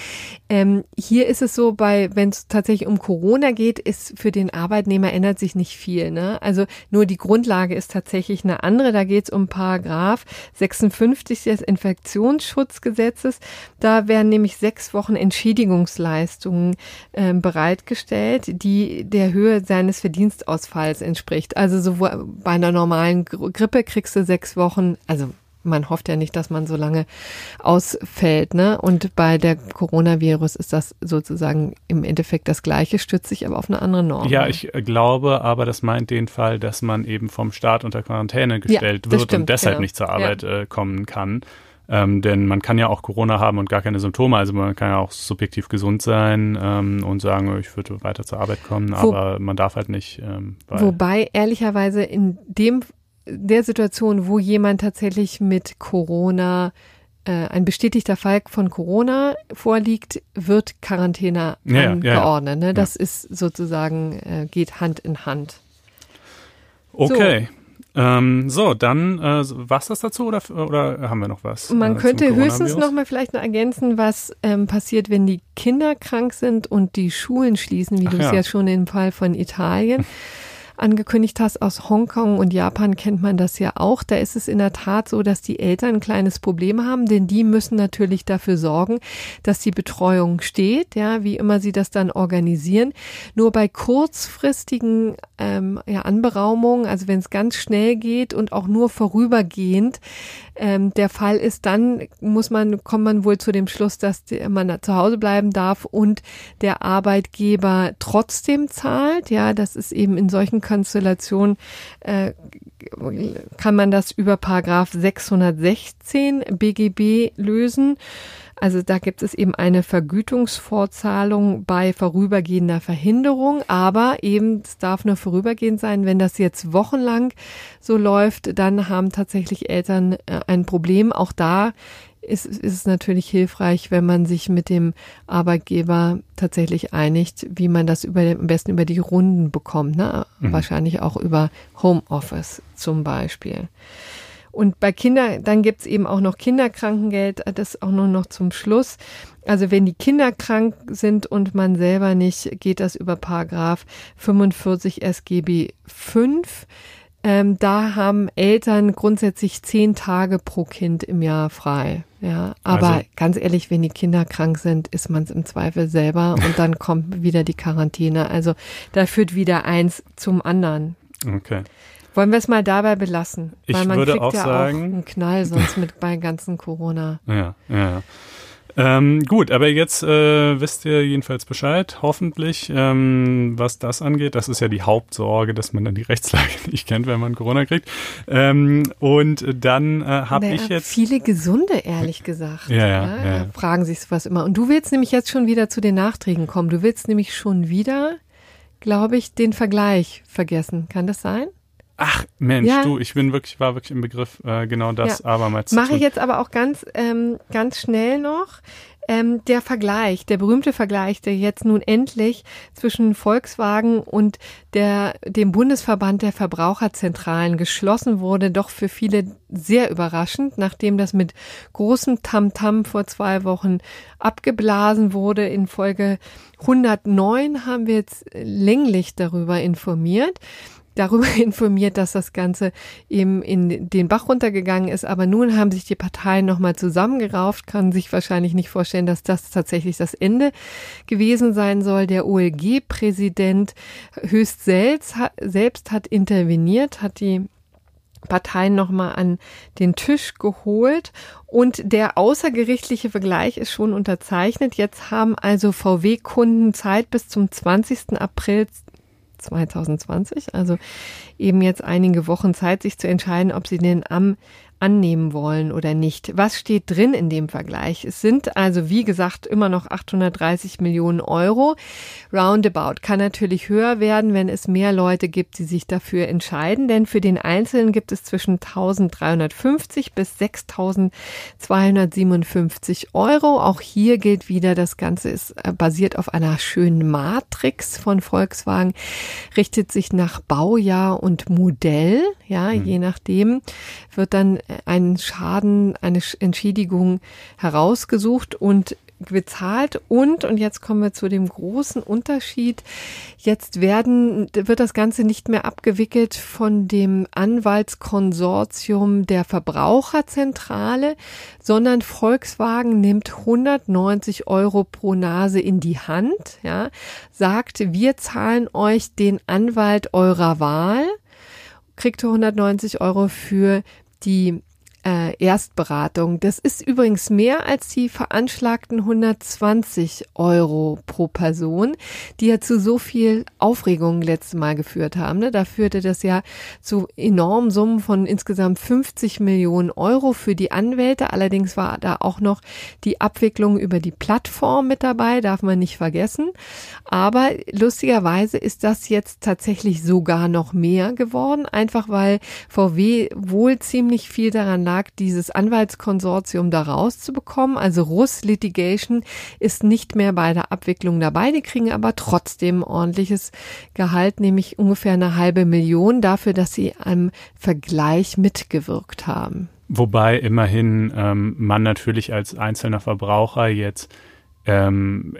Ähm, hier ist es so, bei wenn es tatsächlich um Corona geht, ist für den Arbeitnehmer ändert sich nicht viel. Ne? Also nur die Grundlage ist tatsächlich eine andere. Da geht es um Paragraph 56 des Infektionsschutzgesetzes. Da werden nämlich sechs Wochen Entschädigungsleistungen äh, bereitgestellt, die der Höhe seines Verdienstausfalls entspricht. Also so bei einer normalen Grippe kriegst du sechs Wochen, also man hofft ja nicht, dass man so lange ausfällt, ne? Und bei der Coronavirus ist das sozusagen im Endeffekt das Gleiche, stützt sich aber auf eine andere Norm. Ja, ich äh, glaube, aber das meint den Fall, dass man eben vom Staat unter Quarantäne gestellt ja, wird stimmt, und deshalb genau. nicht zur Arbeit ja. äh, kommen kann. Ähm, denn man kann ja auch Corona haben und gar keine Symptome, also man kann ja auch subjektiv gesund sein ähm, und sagen, ich würde weiter zur Arbeit kommen, Wo, aber man darf halt nicht. Ähm, wobei ehrlicherweise in dem der Situation, wo jemand tatsächlich mit Corona äh, ein bestätigter Fall von Corona vorliegt, wird Quarantäne ja, angeordnet. Ja, ja. Ne? Das ist sozusagen, äh, geht Hand in Hand. Okay. So. Ähm, so, dann äh, was das dazu oder, oder haben wir noch was? Man äh, könnte höchstens noch mal vielleicht noch ergänzen, was ähm, passiert, wenn die Kinder krank sind und die Schulen schließen, wie du es ja schon im Fall von Italien angekündigt hast, aus Hongkong und Japan kennt man das ja auch. Da ist es in der Tat so, dass die Eltern ein kleines Problem haben, denn die müssen natürlich dafür sorgen, dass die Betreuung steht, ja, wie immer sie das dann organisieren. Nur bei kurzfristigen ähm, ja, Anberaumungen, also wenn es ganz schnell geht und auch nur vorübergehend ähm, der Fall ist, dann muss man, kommt man wohl zu dem Schluss, dass man zu Hause bleiben darf und der Arbeitgeber trotzdem zahlt. Ja, das ist eben in solchen Konstellation äh, kann man das über Paragraph 616 BGB lösen. Also da gibt es eben eine Vergütungsvorzahlung bei vorübergehender Verhinderung, aber eben es darf nur vorübergehend sein. Wenn das jetzt wochenlang so läuft, dann haben tatsächlich Eltern äh, ein Problem. Auch da ist, ist es natürlich hilfreich, wenn man sich mit dem Arbeitgeber tatsächlich einigt, wie man das über, am besten über die Runden bekommt. Ne? Mhm. Wahrscheinlich auch über Homeoffice zum Beispiel. Und bei Kindern, dann gibt's eben auch noch Kinderkrankengeld, das auch nur noch zum Schluss. Also wenn die Kinder krank sind und man selber nicht, geht das über Paragraph 45 SGB 5. Ähm, da haben Eltern grundsätzlich zehn Tage pro Kind im Jahr frei. Ja, aber also, ganz ehrlich, wenn die Kinder krank sind, ist man es im Zweifel selber und dann kommt wieder die Quarantäne. Also da führt wieder eins zum anderen. Okay. Wollen wir es mal dabei belassen? Ich Weil man würde kriegt auch ja sagen, auch einen Knall sonst mit bei ganzen Corona. Ja, ja. Ähm, gut, aber jetzt äh, wisst ihr jedenfalls Bescheid, hoffentlich, ähm, was das angeht. Das ist ja die Hauptsorge, dass man dann die Rechtslage nicht kennt, wenn man Corona kriegt. Ähm, und dann äh, habe ich jetzt... Viele Gesunde, ehrlich gesagt. Ja, ja, ja, ja. Fragen sich sowas immer. Und du willst nämlich jetzt schon wieder zu den Nachträgen kommen. Du willst nämlich schon wieder, glaube ich, den Vergleich vergessen. Kann das sein? Ach Mensch, ja. du, ich bin wirklich, war wirklich im Begriff, äh, genau das ja. abermals zu Mache ich jetzt aber auch ganz, ähm, ganz schnell noch. Ähm, der Vergleich, der berühmte Vergleich, der jetzt nun endlich zwischen Volkswagen und der, dem Bundesverband der Verbraucherzentralen geschlossen wurde, doch für viele sehr überraschend, nachdem das mit großem Tamtam -Tam vor zwei Wochen abgeblasen wurde. In Folge 109 haben wir jetzt länglich darüber informiert darüber informiert, dass das Ganze eben in den Bach runtergegangen ist. Aber nun haben sich die Parteien nochmal zusammengerauft, kann sich wahrscheinlich nicht vorstellen, dass das tatsächlich das Ende gewesen sein soll. Der OLG-Präsident Höchst selbst, selbst hat interveniert, hat die Parteien nochmal an den Tisch geholt und der außergerichtliche Vergleich ist schon unterzeichnet. Jetzt haben also VW-Kunden Zeit bis zum 20. April 2020, also eben jetzt einige Wochen Zeit, sich zu entscheiden, ob sie denn am annehmen wollen oder nicht. Was steht drin in dem Vergleich? Es sind also, wie gesagt, immer noch 830 Millionen Euro. Roundabout kann natürlich höher werden, wenn es mehr Leute gibt, die sich dafür entscheiden, denn für den Einzelnen gibt es zwischen 1350 bis 6257 Euro. Auch hier gilt wieder, das Ganze ist äh, basiert auf einer schönen Matrix von Volkswagen, richtet sich nach Baujahr und Modell, ja, mhm. je nachdem wird dann ein Schaden, eine Entschädigung herausgesucht und bezahlt und, und jetzt kommen wir zu dem großen Unterschied, jetzt werden, wird das Ganze nicht mehr abgewickelt von dem Anwaltskonsortium der Verbraucherzentrale, sondern Volkswagen nimmt 190 Euro pro Nase in die Hand, ja, sagt, wir zahlen euch den Anwalt eurer Wahl, kriegt 190 Euro für die äh, Erstberatung. Das ist übrigens mehr als die veranschlagten 120 Euro pro Person, die ja zu so viel Aufregung letztes Mal geführt haben. Ne? Da führte das ja zu enormen Summen von insgesamt 50 Millionen Euro für die Anwälte. Allerdings war da auch noch die Abwicklung über die Plattform mit dabei, darf man nicht vergessen. Aber lustigerweise ist das jetzt tatsächlich sogar noch mehr geworden, einfach weil VW wohl ziemlich viel daran lag, dieses Anwaltskonsortium da rauszubekommen. Also Russ Litigation ist nicht mehr bei der Abwicklung dabei. Die kriegen aber trotzdem ordentliches Gehalt, nämlich ungefähr eine halbe Million dafür, dass sie am Vergleich mitgewirkt haben. Wobei immerhin ähm, man natürlich als einzelner Verbraucher jetzt ähm,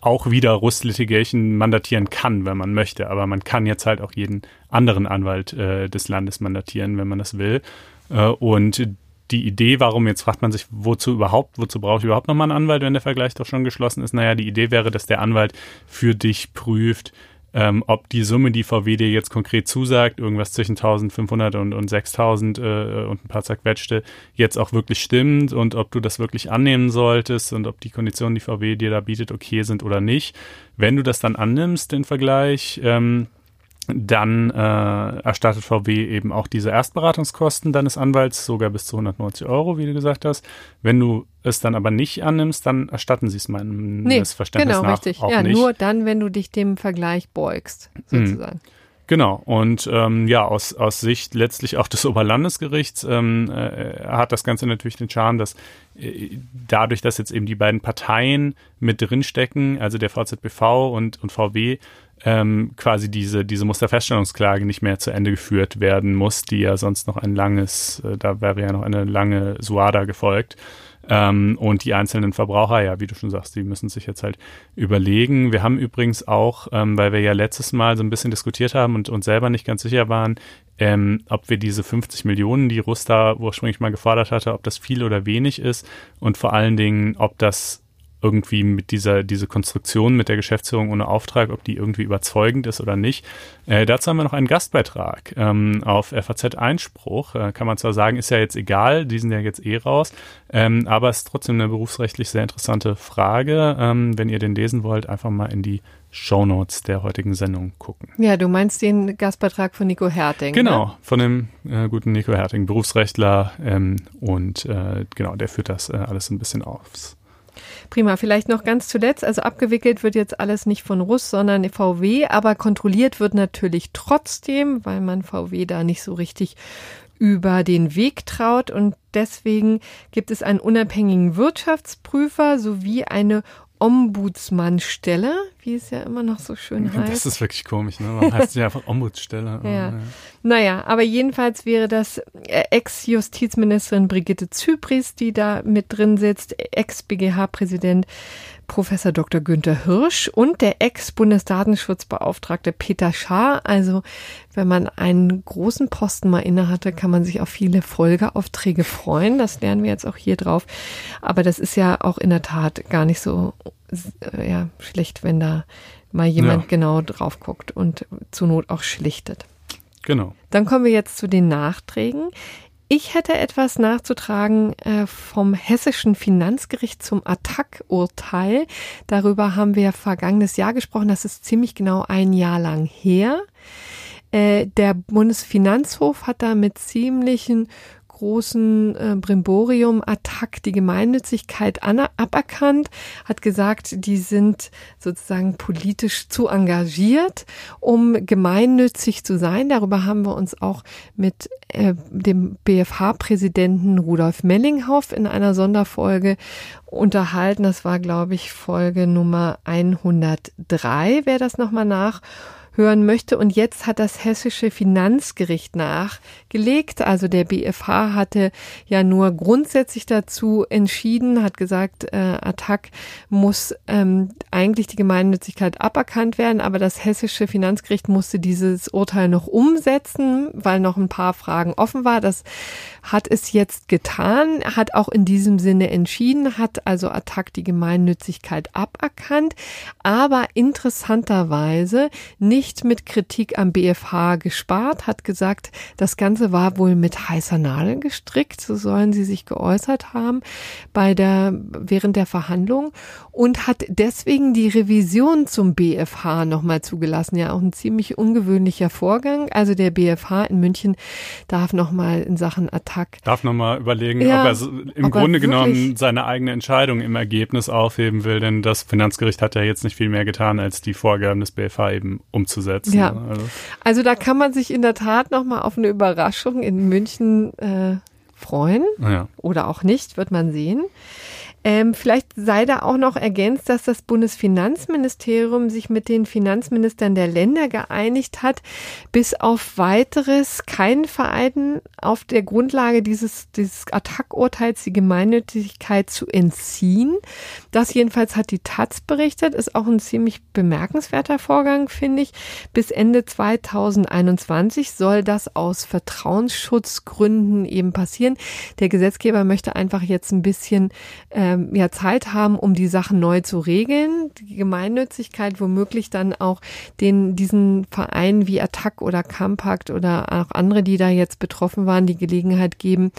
auch wieder Rust Litigation mandatieren kann, wenn man möchte. Aber man kann jetzt halt auch jeden anderen Anwalt äh, des Landes mandatieren, wenn man das will. Äh, und die Idee, warum jetzt fragt man sich, wozu überhaupt, wozu brauche ich überhaupt nochmal einen Anwalt, wenn der Vergleich doch schon geschlossen ist? Naja, die Idee wäre, dass der Anwalt für dich prüft, ähm, ob die Summe, die VW dir jetzt konkret zusagt, irgendwas zwischen 1500 und, und 6000 äh, und ein paar zerquetschte, jetzt auch wirklich stimmt und ob du das wirklich annehmen solltest und ob die Konditionen, die VW dir da bietet, okay sind oder nicht. Wenn du das dann annimmst, den Vergleich, ähm, dann äh, erstattet VW eben auch diese Erstberatungskosten deines Anwalts, sogar bis zu 190 Euro, wie du gesagt hast. Wenn du es dann aber nicht annimmst, dann erstatten sie es meinem nee, Verständnis genau, nach richtig. auch ja, nicht. Nur dann, wenn du dich dem Vergleich beugst, hm. sozusagen. Hm. Genau, und ähm, ja, aus, aus Sicht letztlich auch des Oberlandesgerichts ähm, äh, hat das Ganze natürlich den Charme, dass äh, dadurch, dass jetzt eben die beiden Parteien mit drinstecken, also der VZBV und, und VW, ähm, quasi diese, diese Musterfeststellungsklage nicht mehr zu Ende geführt werden muss, die ja sonst noch ein langes, äh, da wäre ja noch eine lange Suada gefolgt. Ähm, und die einzelnen Verbraucher, ja, wie du schon sagst, die müssen sich jetzt halt überlegen. Wir haben übrigens auch, ähm, weil wir ja letztes Mal so ein bisschen diskutiert haben und uns selber nicht ganz sicher waren, ähm, ob wir diese 50 Millionen, die Rusta ursprünglich mal gefordert hatte, ob das viel oder wenig ist und vor allen Dingen, ob das irgendwie mit dieser diese Konstruktion mit der Geschäftsführung ohne Auftrag, ob die irgendwie überzeugend ist oder nicht. Äh, dazu haben wir noch einen Gastbeitrag ähm, auf FAZ Einspruch. Äh, kann man zwar sagen, ist ja jetzt egal, die sind ja jetzt eh raus, ähm, aber es ist trotzdem eine berufsrechtlich sehr interessante Frage. Ähm, wenn ihr den lesen wollt, einfach mal in die Shownotes der heutigen Sendung gucken. Ja, du meinst den Gastbeitrag von Nico Herting. Genau, ne? von dem äh, guten Nico Herting, Berufsrechtler ähm, und äh, genau, der führt das äh, alles ein bisschen aufs Prima. Vielleicht noch ganz zuletzt. Also abgewickelt wird jetzt alles nicht von Russ, sondern VW, aber kontrolliert wird natürlich trotzdem, weil man VW da nicht so richtig über den Weg traut und deswegen gibt es einen unabhängigen Wirtschaftsprüfer sowie eine Ombudsmannstelle, wie es ja immer noch so schön heißt. Das ist wirklich komisch, ne? Warum heißt ja einfach Ombudsstelle? ja. ja. Naja, aber jedenfalls wäre das äh, Ex-Justizministerin Brigitte Zypris, die da mit drin sitzt, Ex-BGH-Präsident Professor Dr. Günther Hirsch und der Ex-Bundesdatenschutzbeauftragte Peter Schaar. Also wenn man einen großen Posten mal innehatte, kann man sich auf viele Folgeaufträge freuen. Das lernen wir jetzt auch hier drauf. Aber das ist ja auch in der Tat gar nicht so äh, ja, schlecht, wenn da mal jemand ja. genau drauf guckt und zur Not auch schlichtet. Genau. Dann kommen wir jetzt zu den Nachträgen. Ich hätte etwas nachzutragen äh, vom hessischen Finanzgericht zum Attack-Urteil. Darüber haben wir vergangenes Jahr gesprochen. Das ist ziemlich genau ein Jahr lang her. Äh, der Bundesfinanzhof hat da mit ziemlichen großen äh, Brimborium-Attack die Gemeinnützigkeit aberkannt, hat gesagt, die sind sozusagen politisch zu engagiert, um gemeinnützig zu sein. Darüber haben wir uns auch mit äh, dem BFH-Präsidenten Rudolf Mellinghoff in einer Sonderfolge unterhalten. Das war, glaube ich, Folge Nummer 103, wer das nochmal nach hören möchte. Und jetzt hat das hessische Finanzgericht nachgelegt. Also der BFH hatte ja nur grundsätzlich dazu entschieden, hat gesagt, äh, Attac muss ähm, eigentlich die Gemeinnützigkeit aberkannt werden, aber das hessische Finanzgericht musste dieses Urteil noch umsetzen, weil noch ein paar Fragen offen war. Das hat es jetzt getan, hat auch in diesem Sinne entschieden, hat also Attac die Gemeinnützigkeit aberkannt, aber interessanterweise nicht mit Kritik am BFH gespart, hat gesagt, das Ganze war wohl mit heißer Nadel gestrickt, so sollen sie sich geäußert haben bei der, während der Verhandlung und hat deswegen die Revision zum BFH nochmal zugelassen. Ja, auch ein ziemlich ungewöhnlicher Vorgang. Also der BFH in München darf nochmal in Sachen Attack. Darf nochmal überlegen, ja, ob er im ob Grunde er genommen seine eigene Entscheidung im Ergebnis aufheben will, denn das Finanzgericht hat ja jetzt nicht viel mehr getan, als die Vorgaben des BFH eben umzusetzen. Ja. Also, also da kann man sich in der Tat nochmal auf eine Überraschung in München äh, freuen. Ja. Oder auch nicht, wird man sehen. Ähm, vielleicht sei da auch noch ergänzt, dass das Bundesfinanzministerium sich mit den Finanzministern der Länder geeinigt hat, bis auf weiteres kein Verein auf der Grundlage dieses, dieses Attack-Urteils die Gemeinnützigkeit zu entziehen. Das jedenfalls hat die Taz berichtet, ist auch ein ziemlich bemerkenswerter Vorgang, finde ich. Bis Ende 2021 soll das aus Vertrauensschutzgründen eben passieren. Der Gesetzgeber möchte einfach jetzt ein bisschen äh, ähm, ja Zeit haben, um die Sachen neu zu regeln. Die Gemeinnützigkeit womöglich dann auch den diesen Vereinen wie Attac oder Campact oder auch andere, die da jetzt betroffen waren, die Gelegenheit geben,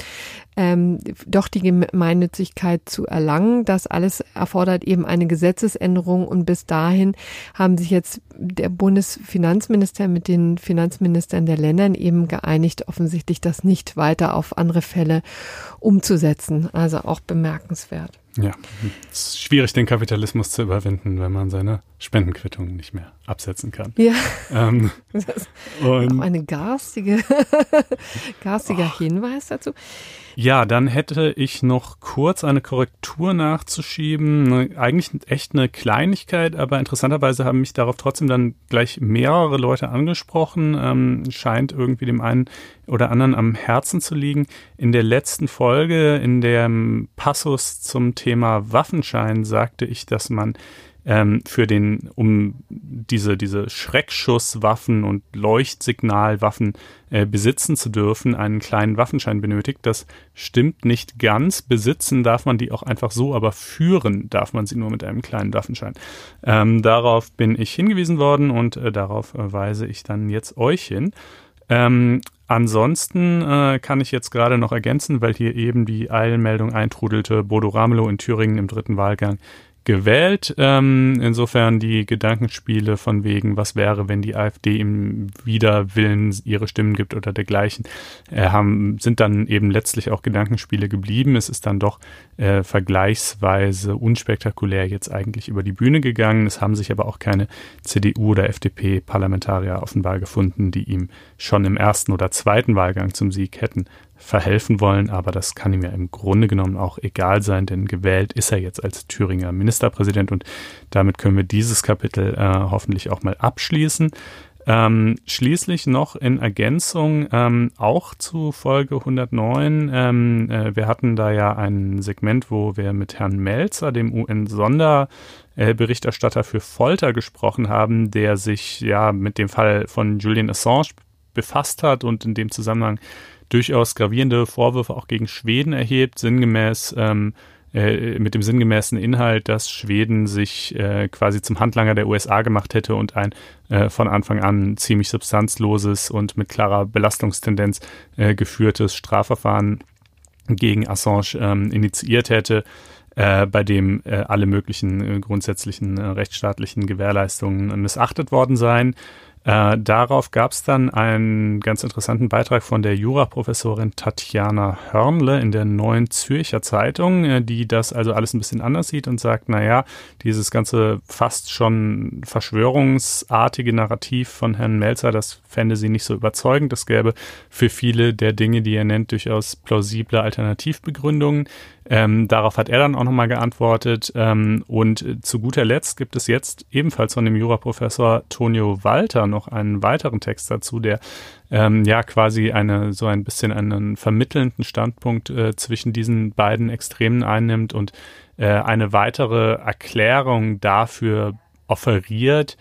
ähm, doch die Gemeinnützigkeit zu erlangen. Das alles erfordert eben eine Gesetzesänderung und bis dahin haben sich jetzt der Bundesfinanzminister mit den Finanzministern der Ländern eben geeinigt, offensichtlich das nicht weiter auf andere Fälle umzusetzen. Also auch bemerkenswert. Ja, es ist schwierig, den Kapitalismus zu überwinden, wenn man seine Spendenquittungen nicht mehr absetzen kann. Ja. Ähm, das ist und, auch eine garstige, garstiger. Hinweis dazu. Ja, dann hätte ich noch kurz eine Korrektur nachzuschieben. Eigentlich echt eine Kleinigkeit, aber interessanterweise haben mich darauf trotzdem dann gleich mehrere Leute angesprochen. Ähm, scheint irgendwie dem einen oder anderen am Herzen zu liegen. In der letzten Folge, in dem Passus zum Thema Waffenschein, sagte ich, dass man ähm, für den, um diese, diese Schreckschusswaffen und Leuchtsignalwaffen äh, besitzen zu dürfen, einen kleinen Waffenschein benötigt. Das stimmt nicht ganz. Besitzen darf man die auch einfach so, aber führen darf man sie nur mit einem kleinen Waffenschein. Ähm, darauf bin ich hingewiesen worden und äh, darauf äh, weise ich dann jetzt euch hin. Ähm, ansonsten äh, kann ich jetzt gerade noch ergänzen, weil hier eben die Eilmeldung eintrudelte, Bodo Ramelow in Thüringen im dritten Wahlgang gewählt. Ähm, insofern die Gedankenspiele von wegen, was wäre, wenn die AfD im Widerwillen ihre Stimmen gibt oder dergleichen, äh, haben, sind dann eben letztlich auch Gedankenspiele geblieben. Es ist dann doch äh, vergleichsweise unspektakulär jetzt eigentlich über die Bühne gegangen. Es haben sich aber auch keine CDU oder FDP-Parlamentarier offenbar gefunden, die ihm schon im ersten oder zweiten Wahlgang zum Sieg hätten verhelfen wollen, aber das kann ihm ja im Grunde genommen auch egal sein, denn gewählt ist er jetzt als Thüringer Ministerpräsident und damit können wir dieses Kapitel äh, hoffentlich auch mal abschließen. Ähm, schließlich noch in Ergänzung ähm, auch zu Folge 109. Ähm, äh, wir hatten da ja ein Segment, wo wir mit Herrn Melzer, dem UN-Sonderberichterstatter für Folter, gesprochen haben, der sich ja mit dem Fall von Julian Assange befasst hat und in dem Zusammenhang durchaus gravierende Vorwürfe auch gegen Schweden erhebt, sinngemäß ähm, äh, mit dem sinngemäßen Inhalt, dass Schweden sich äh, quasi zum Handlanger der USA gemacht hätte und ein äh, von Anfang an ziemlich substanzloses und mit klarer Belastungstendenz äh, geführtes Strafverfahren gegen Assange ähm, initiiert hätte, äh, bei dem äh, alle möglichen grundsätzlichen rechtsstaatlichen Gewährleistungen missachtet worden seien. Äh, darauf gab es dann einen ganz interessanten Beitrag von der Juraprofessorin Tatjana Hörnle in der Neuen Zürcher Zeitung, äh, die das also alles ein bisschen anders sieht und sagt, naja, dieses ganze fast schon verschwörungsartige Narrativ von Herrn Melzer, das fände sie nicht so überzeugend. Es gäbe für viele der Dinge, die er nennt, durchaus plausible Alternativbegründungen. Ähm, darauf hat er dann auch nochmal geantwortet. Ähm, und zu guter Letzt gibt es jetzt ebenfalls von dem Juraprofessor Tonio Walter noch einen weiteren Text dazu, der ähm, ja quasi eine so ein bisschen einen vermittelnden Standpunkt äh, zwischen diesen beiden Extremen einnimmt und äh, eine weitere Erklärung dafür offeriert,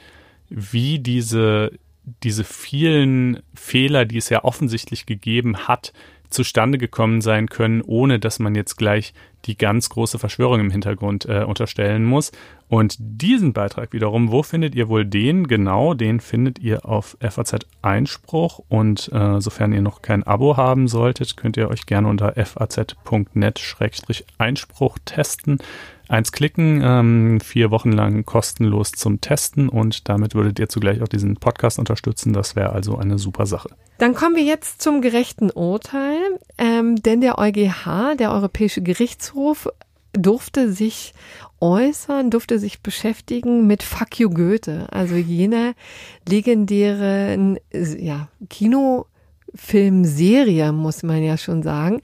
wie diese diese vielen Fehler, die es ja offensichtlich gegeben hat, zustande gekommen sein können, ohne dass man jetzt gleich die ganz große Verschwörung im Hintergrund äh, unterstellen muss. Und diesen Beitrag wiederum, wo findet ihr wohl den? Genau, den findet ihr auf FAZ Einspruch. Und äh, sofern ihr noch kein Abo haben solltet, könnt ihr euch gerne unter faz.net-einspruch testen eins klicken, ähm, vier Wochen lang kostenlos zum Testen und damit würdet ihr zugleich auch diesen Podcast unterstützen. Das wäre also eine super Sache. Dann kommen wir jetzt zum gerechten Urteil, ähm, denn der EuGH, der Europäische Gerichtshof, durfte sich äußern, durfte sich beschäftigen mit Fuck You Goethe, also jener legendären ja, Kino Filmserie, muss man ja schon sagen,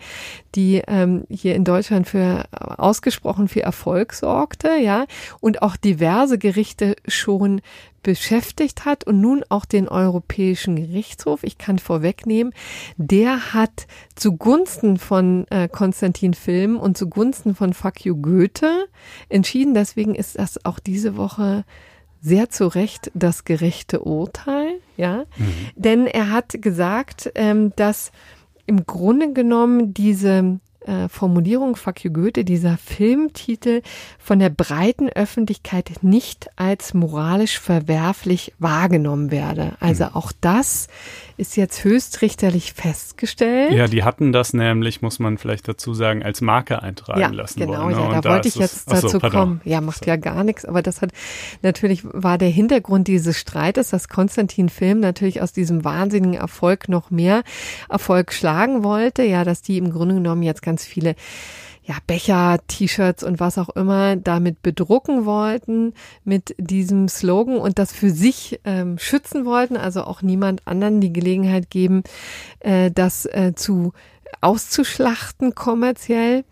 die ähm, hier in Deutschland für ausgesprochen viel Erfolg sorgte, ja, und auch diverse Gerichte schon beschäftigt hat und nun auch den Europäischen Gerichtshof. Ich kann vorwegnehmen, der hat zugunsten von äh, Konstantin Film und zugunsten von Fuck Goethe entschieden. Deswegen ist das auch diese Woche sehr zu Recht das gerechte Urteil, ja, mhm. denn er hat gesagt, ähm, dass im Grunde genommen diese äh, Formulierung you Goethe, dieser Filmtitel von der breiten Öffentlichkeit nicht als moralisch verwerflich wahrgenommen werde. Also mhm. auch das ist jetzt höchstrichterlich festgestellt. Ja, die hatten das nämlich, muss man vielleicht dazu sagen, als Marke eintragen ja, lassen genau, wollen. Genau, ja, da wollte ich jetzt dazu so, kommen. Ja, macht so. ja gar nichts, aber das hat natürlich war der Hintergrund dieses Streites, dass Konstantin Film natürlich aus diesem wahnsinnigen Erfolg noch mehr Erfolg schlagen wollte, ja, dass die im Grunde genommen jetzt ganz viele ja, Becher, T-Shirts und was auch immer damit bedrucken wollten mit diesem Slogan und das für sich ähm, schützen wollten, also auch niemand anderen die Gelegenheit geben, äh, das äh, zu auszuschlachten kommerziell.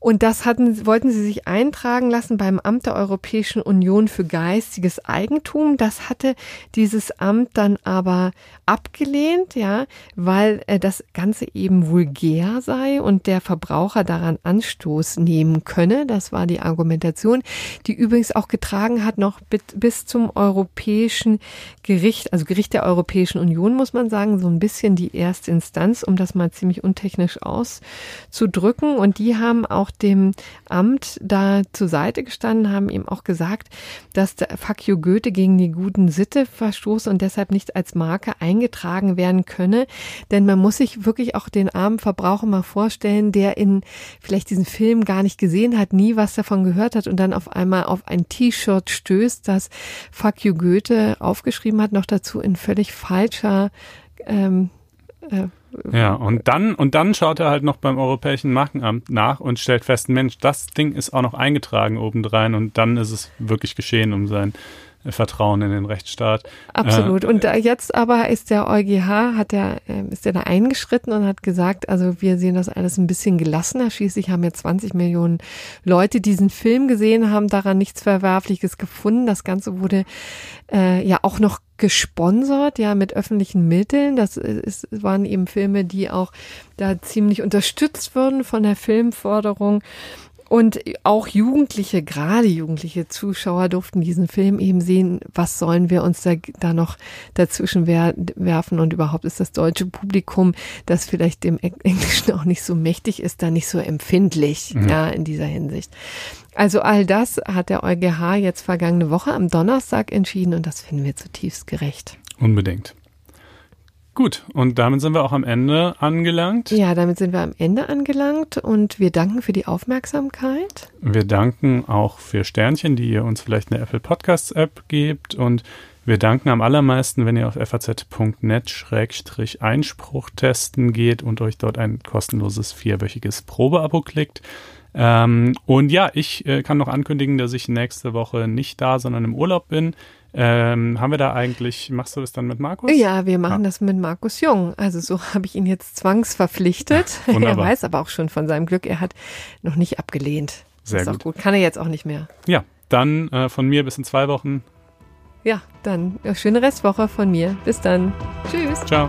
Und das hatten, wollten sie sich eintragen lassen beim Amt der Europäischen Union für geistiges Eigentum. Das hatte dieses Amt dann aber abgelehnt, ja, weil äh, das Ganze eben vulgär sei und der Verbraucher daran Anstoß nehmen könne. Das war die Argumentation, die übrigens auch getragen hat noch bis zum Europäischen Gericht, also Gericht der Europäischen Union, muss man sagen, so ein bisschen die erste Instanz, um das mal ziemlich untechnisch auszudrücken. Und die haben auch dem Amt da zur Seite gestanden, haben ihm auch gesagt, dass der Fuck Goethe gegen die guten Sitte verstoße und deshalb nicht als Marke eingetragen werden könne. Denn man muss sich wirklich auch den armen Verbraucher mal vorstellen, der in vielleicht diesen Film gar nicht gesehen hat, nie was davon gehört hat und dann auf einmal auf ein T-Shirt stößt, das Fuck Goethe aufgeschrieben hat, noch dazu in völlig falscher ähm, äh, ja, und dann, und dann schaut er halt noch beim Europäischen Markenamt nach und stellt fest, Mensch, das Ding ist auch noch eingetragen obendrein und dann ist es wirklich geschehen um sein Vertrauen in den Rechtsstaat. Absolut. Äh, und jetzt aber ist der EuGH, hat der, ähm, ist der da eingeschritten und hat gesagt, also wir sehen das alles ein bisschen gelassener. Schließlich haben jetzt 20 Millionen Leute diesen Film gesehen, haben daran nichts Verwerfliches gefunden. Das Ganze wurde äh, ja auch noch gesponsert, ja, mit öffentlichen Mitteln. Das ist, waren eben Filme, die auch da ziemlich unterstützt wurden von der Filmförderung. Und auch Jugendliche, gerade jugendliche Zuschauer durften diesen Film eben sehen. Was sollen wir uns da, da noch dazwischen wer werfen? Und überhaupt ist das deutsche Publikum, das vielleicht dem Englischen auch nicht so mächtig ist, da nicht so empfindlich, mhm. ja, in dieser Hinsicht. Also all das hat der EuGH jetzt vergangene Woche am Donnerstag entschieden und das finden wir zutiefst gerecht. Unbedingt. Gut, und damit sind wir auch am Ende angelangt. Ja, damit sind wir am Ende angelangt und wir danken für die Aufmerksamkeit. Wir danken auch für Sternchen, die ihr uns vielleicht eine Apple Podcasts App gebt und Wir danken am allermeisten, wenn ihr auf faz.net-einspruch testen geht und euch dort ein kostenloses vierwöchiges Probeabo klickt. Ähm, und ja, ich äh, kann noch ankündigen, dass ich nächste Woche nicht da, sondern im Urlaub bin. Ähm, haben wir da eigentlich, machst du das dann mit Markus? Ja, wir machen ah. das mit Markus Jung. Also so habe ich ihn jetzt zwangsverpflichtet. er weiß aber auch schon von seinem Glück, er hat noch nicht abgelehnt. Sehr ist gut. auch gut. Kann er jetzt auch nicht mehr. Ja, dann äh, von mir bis in zwei Wochen. Ja, dann schöne Restwoche von mir. Bis dann. Tschüss. Ciao.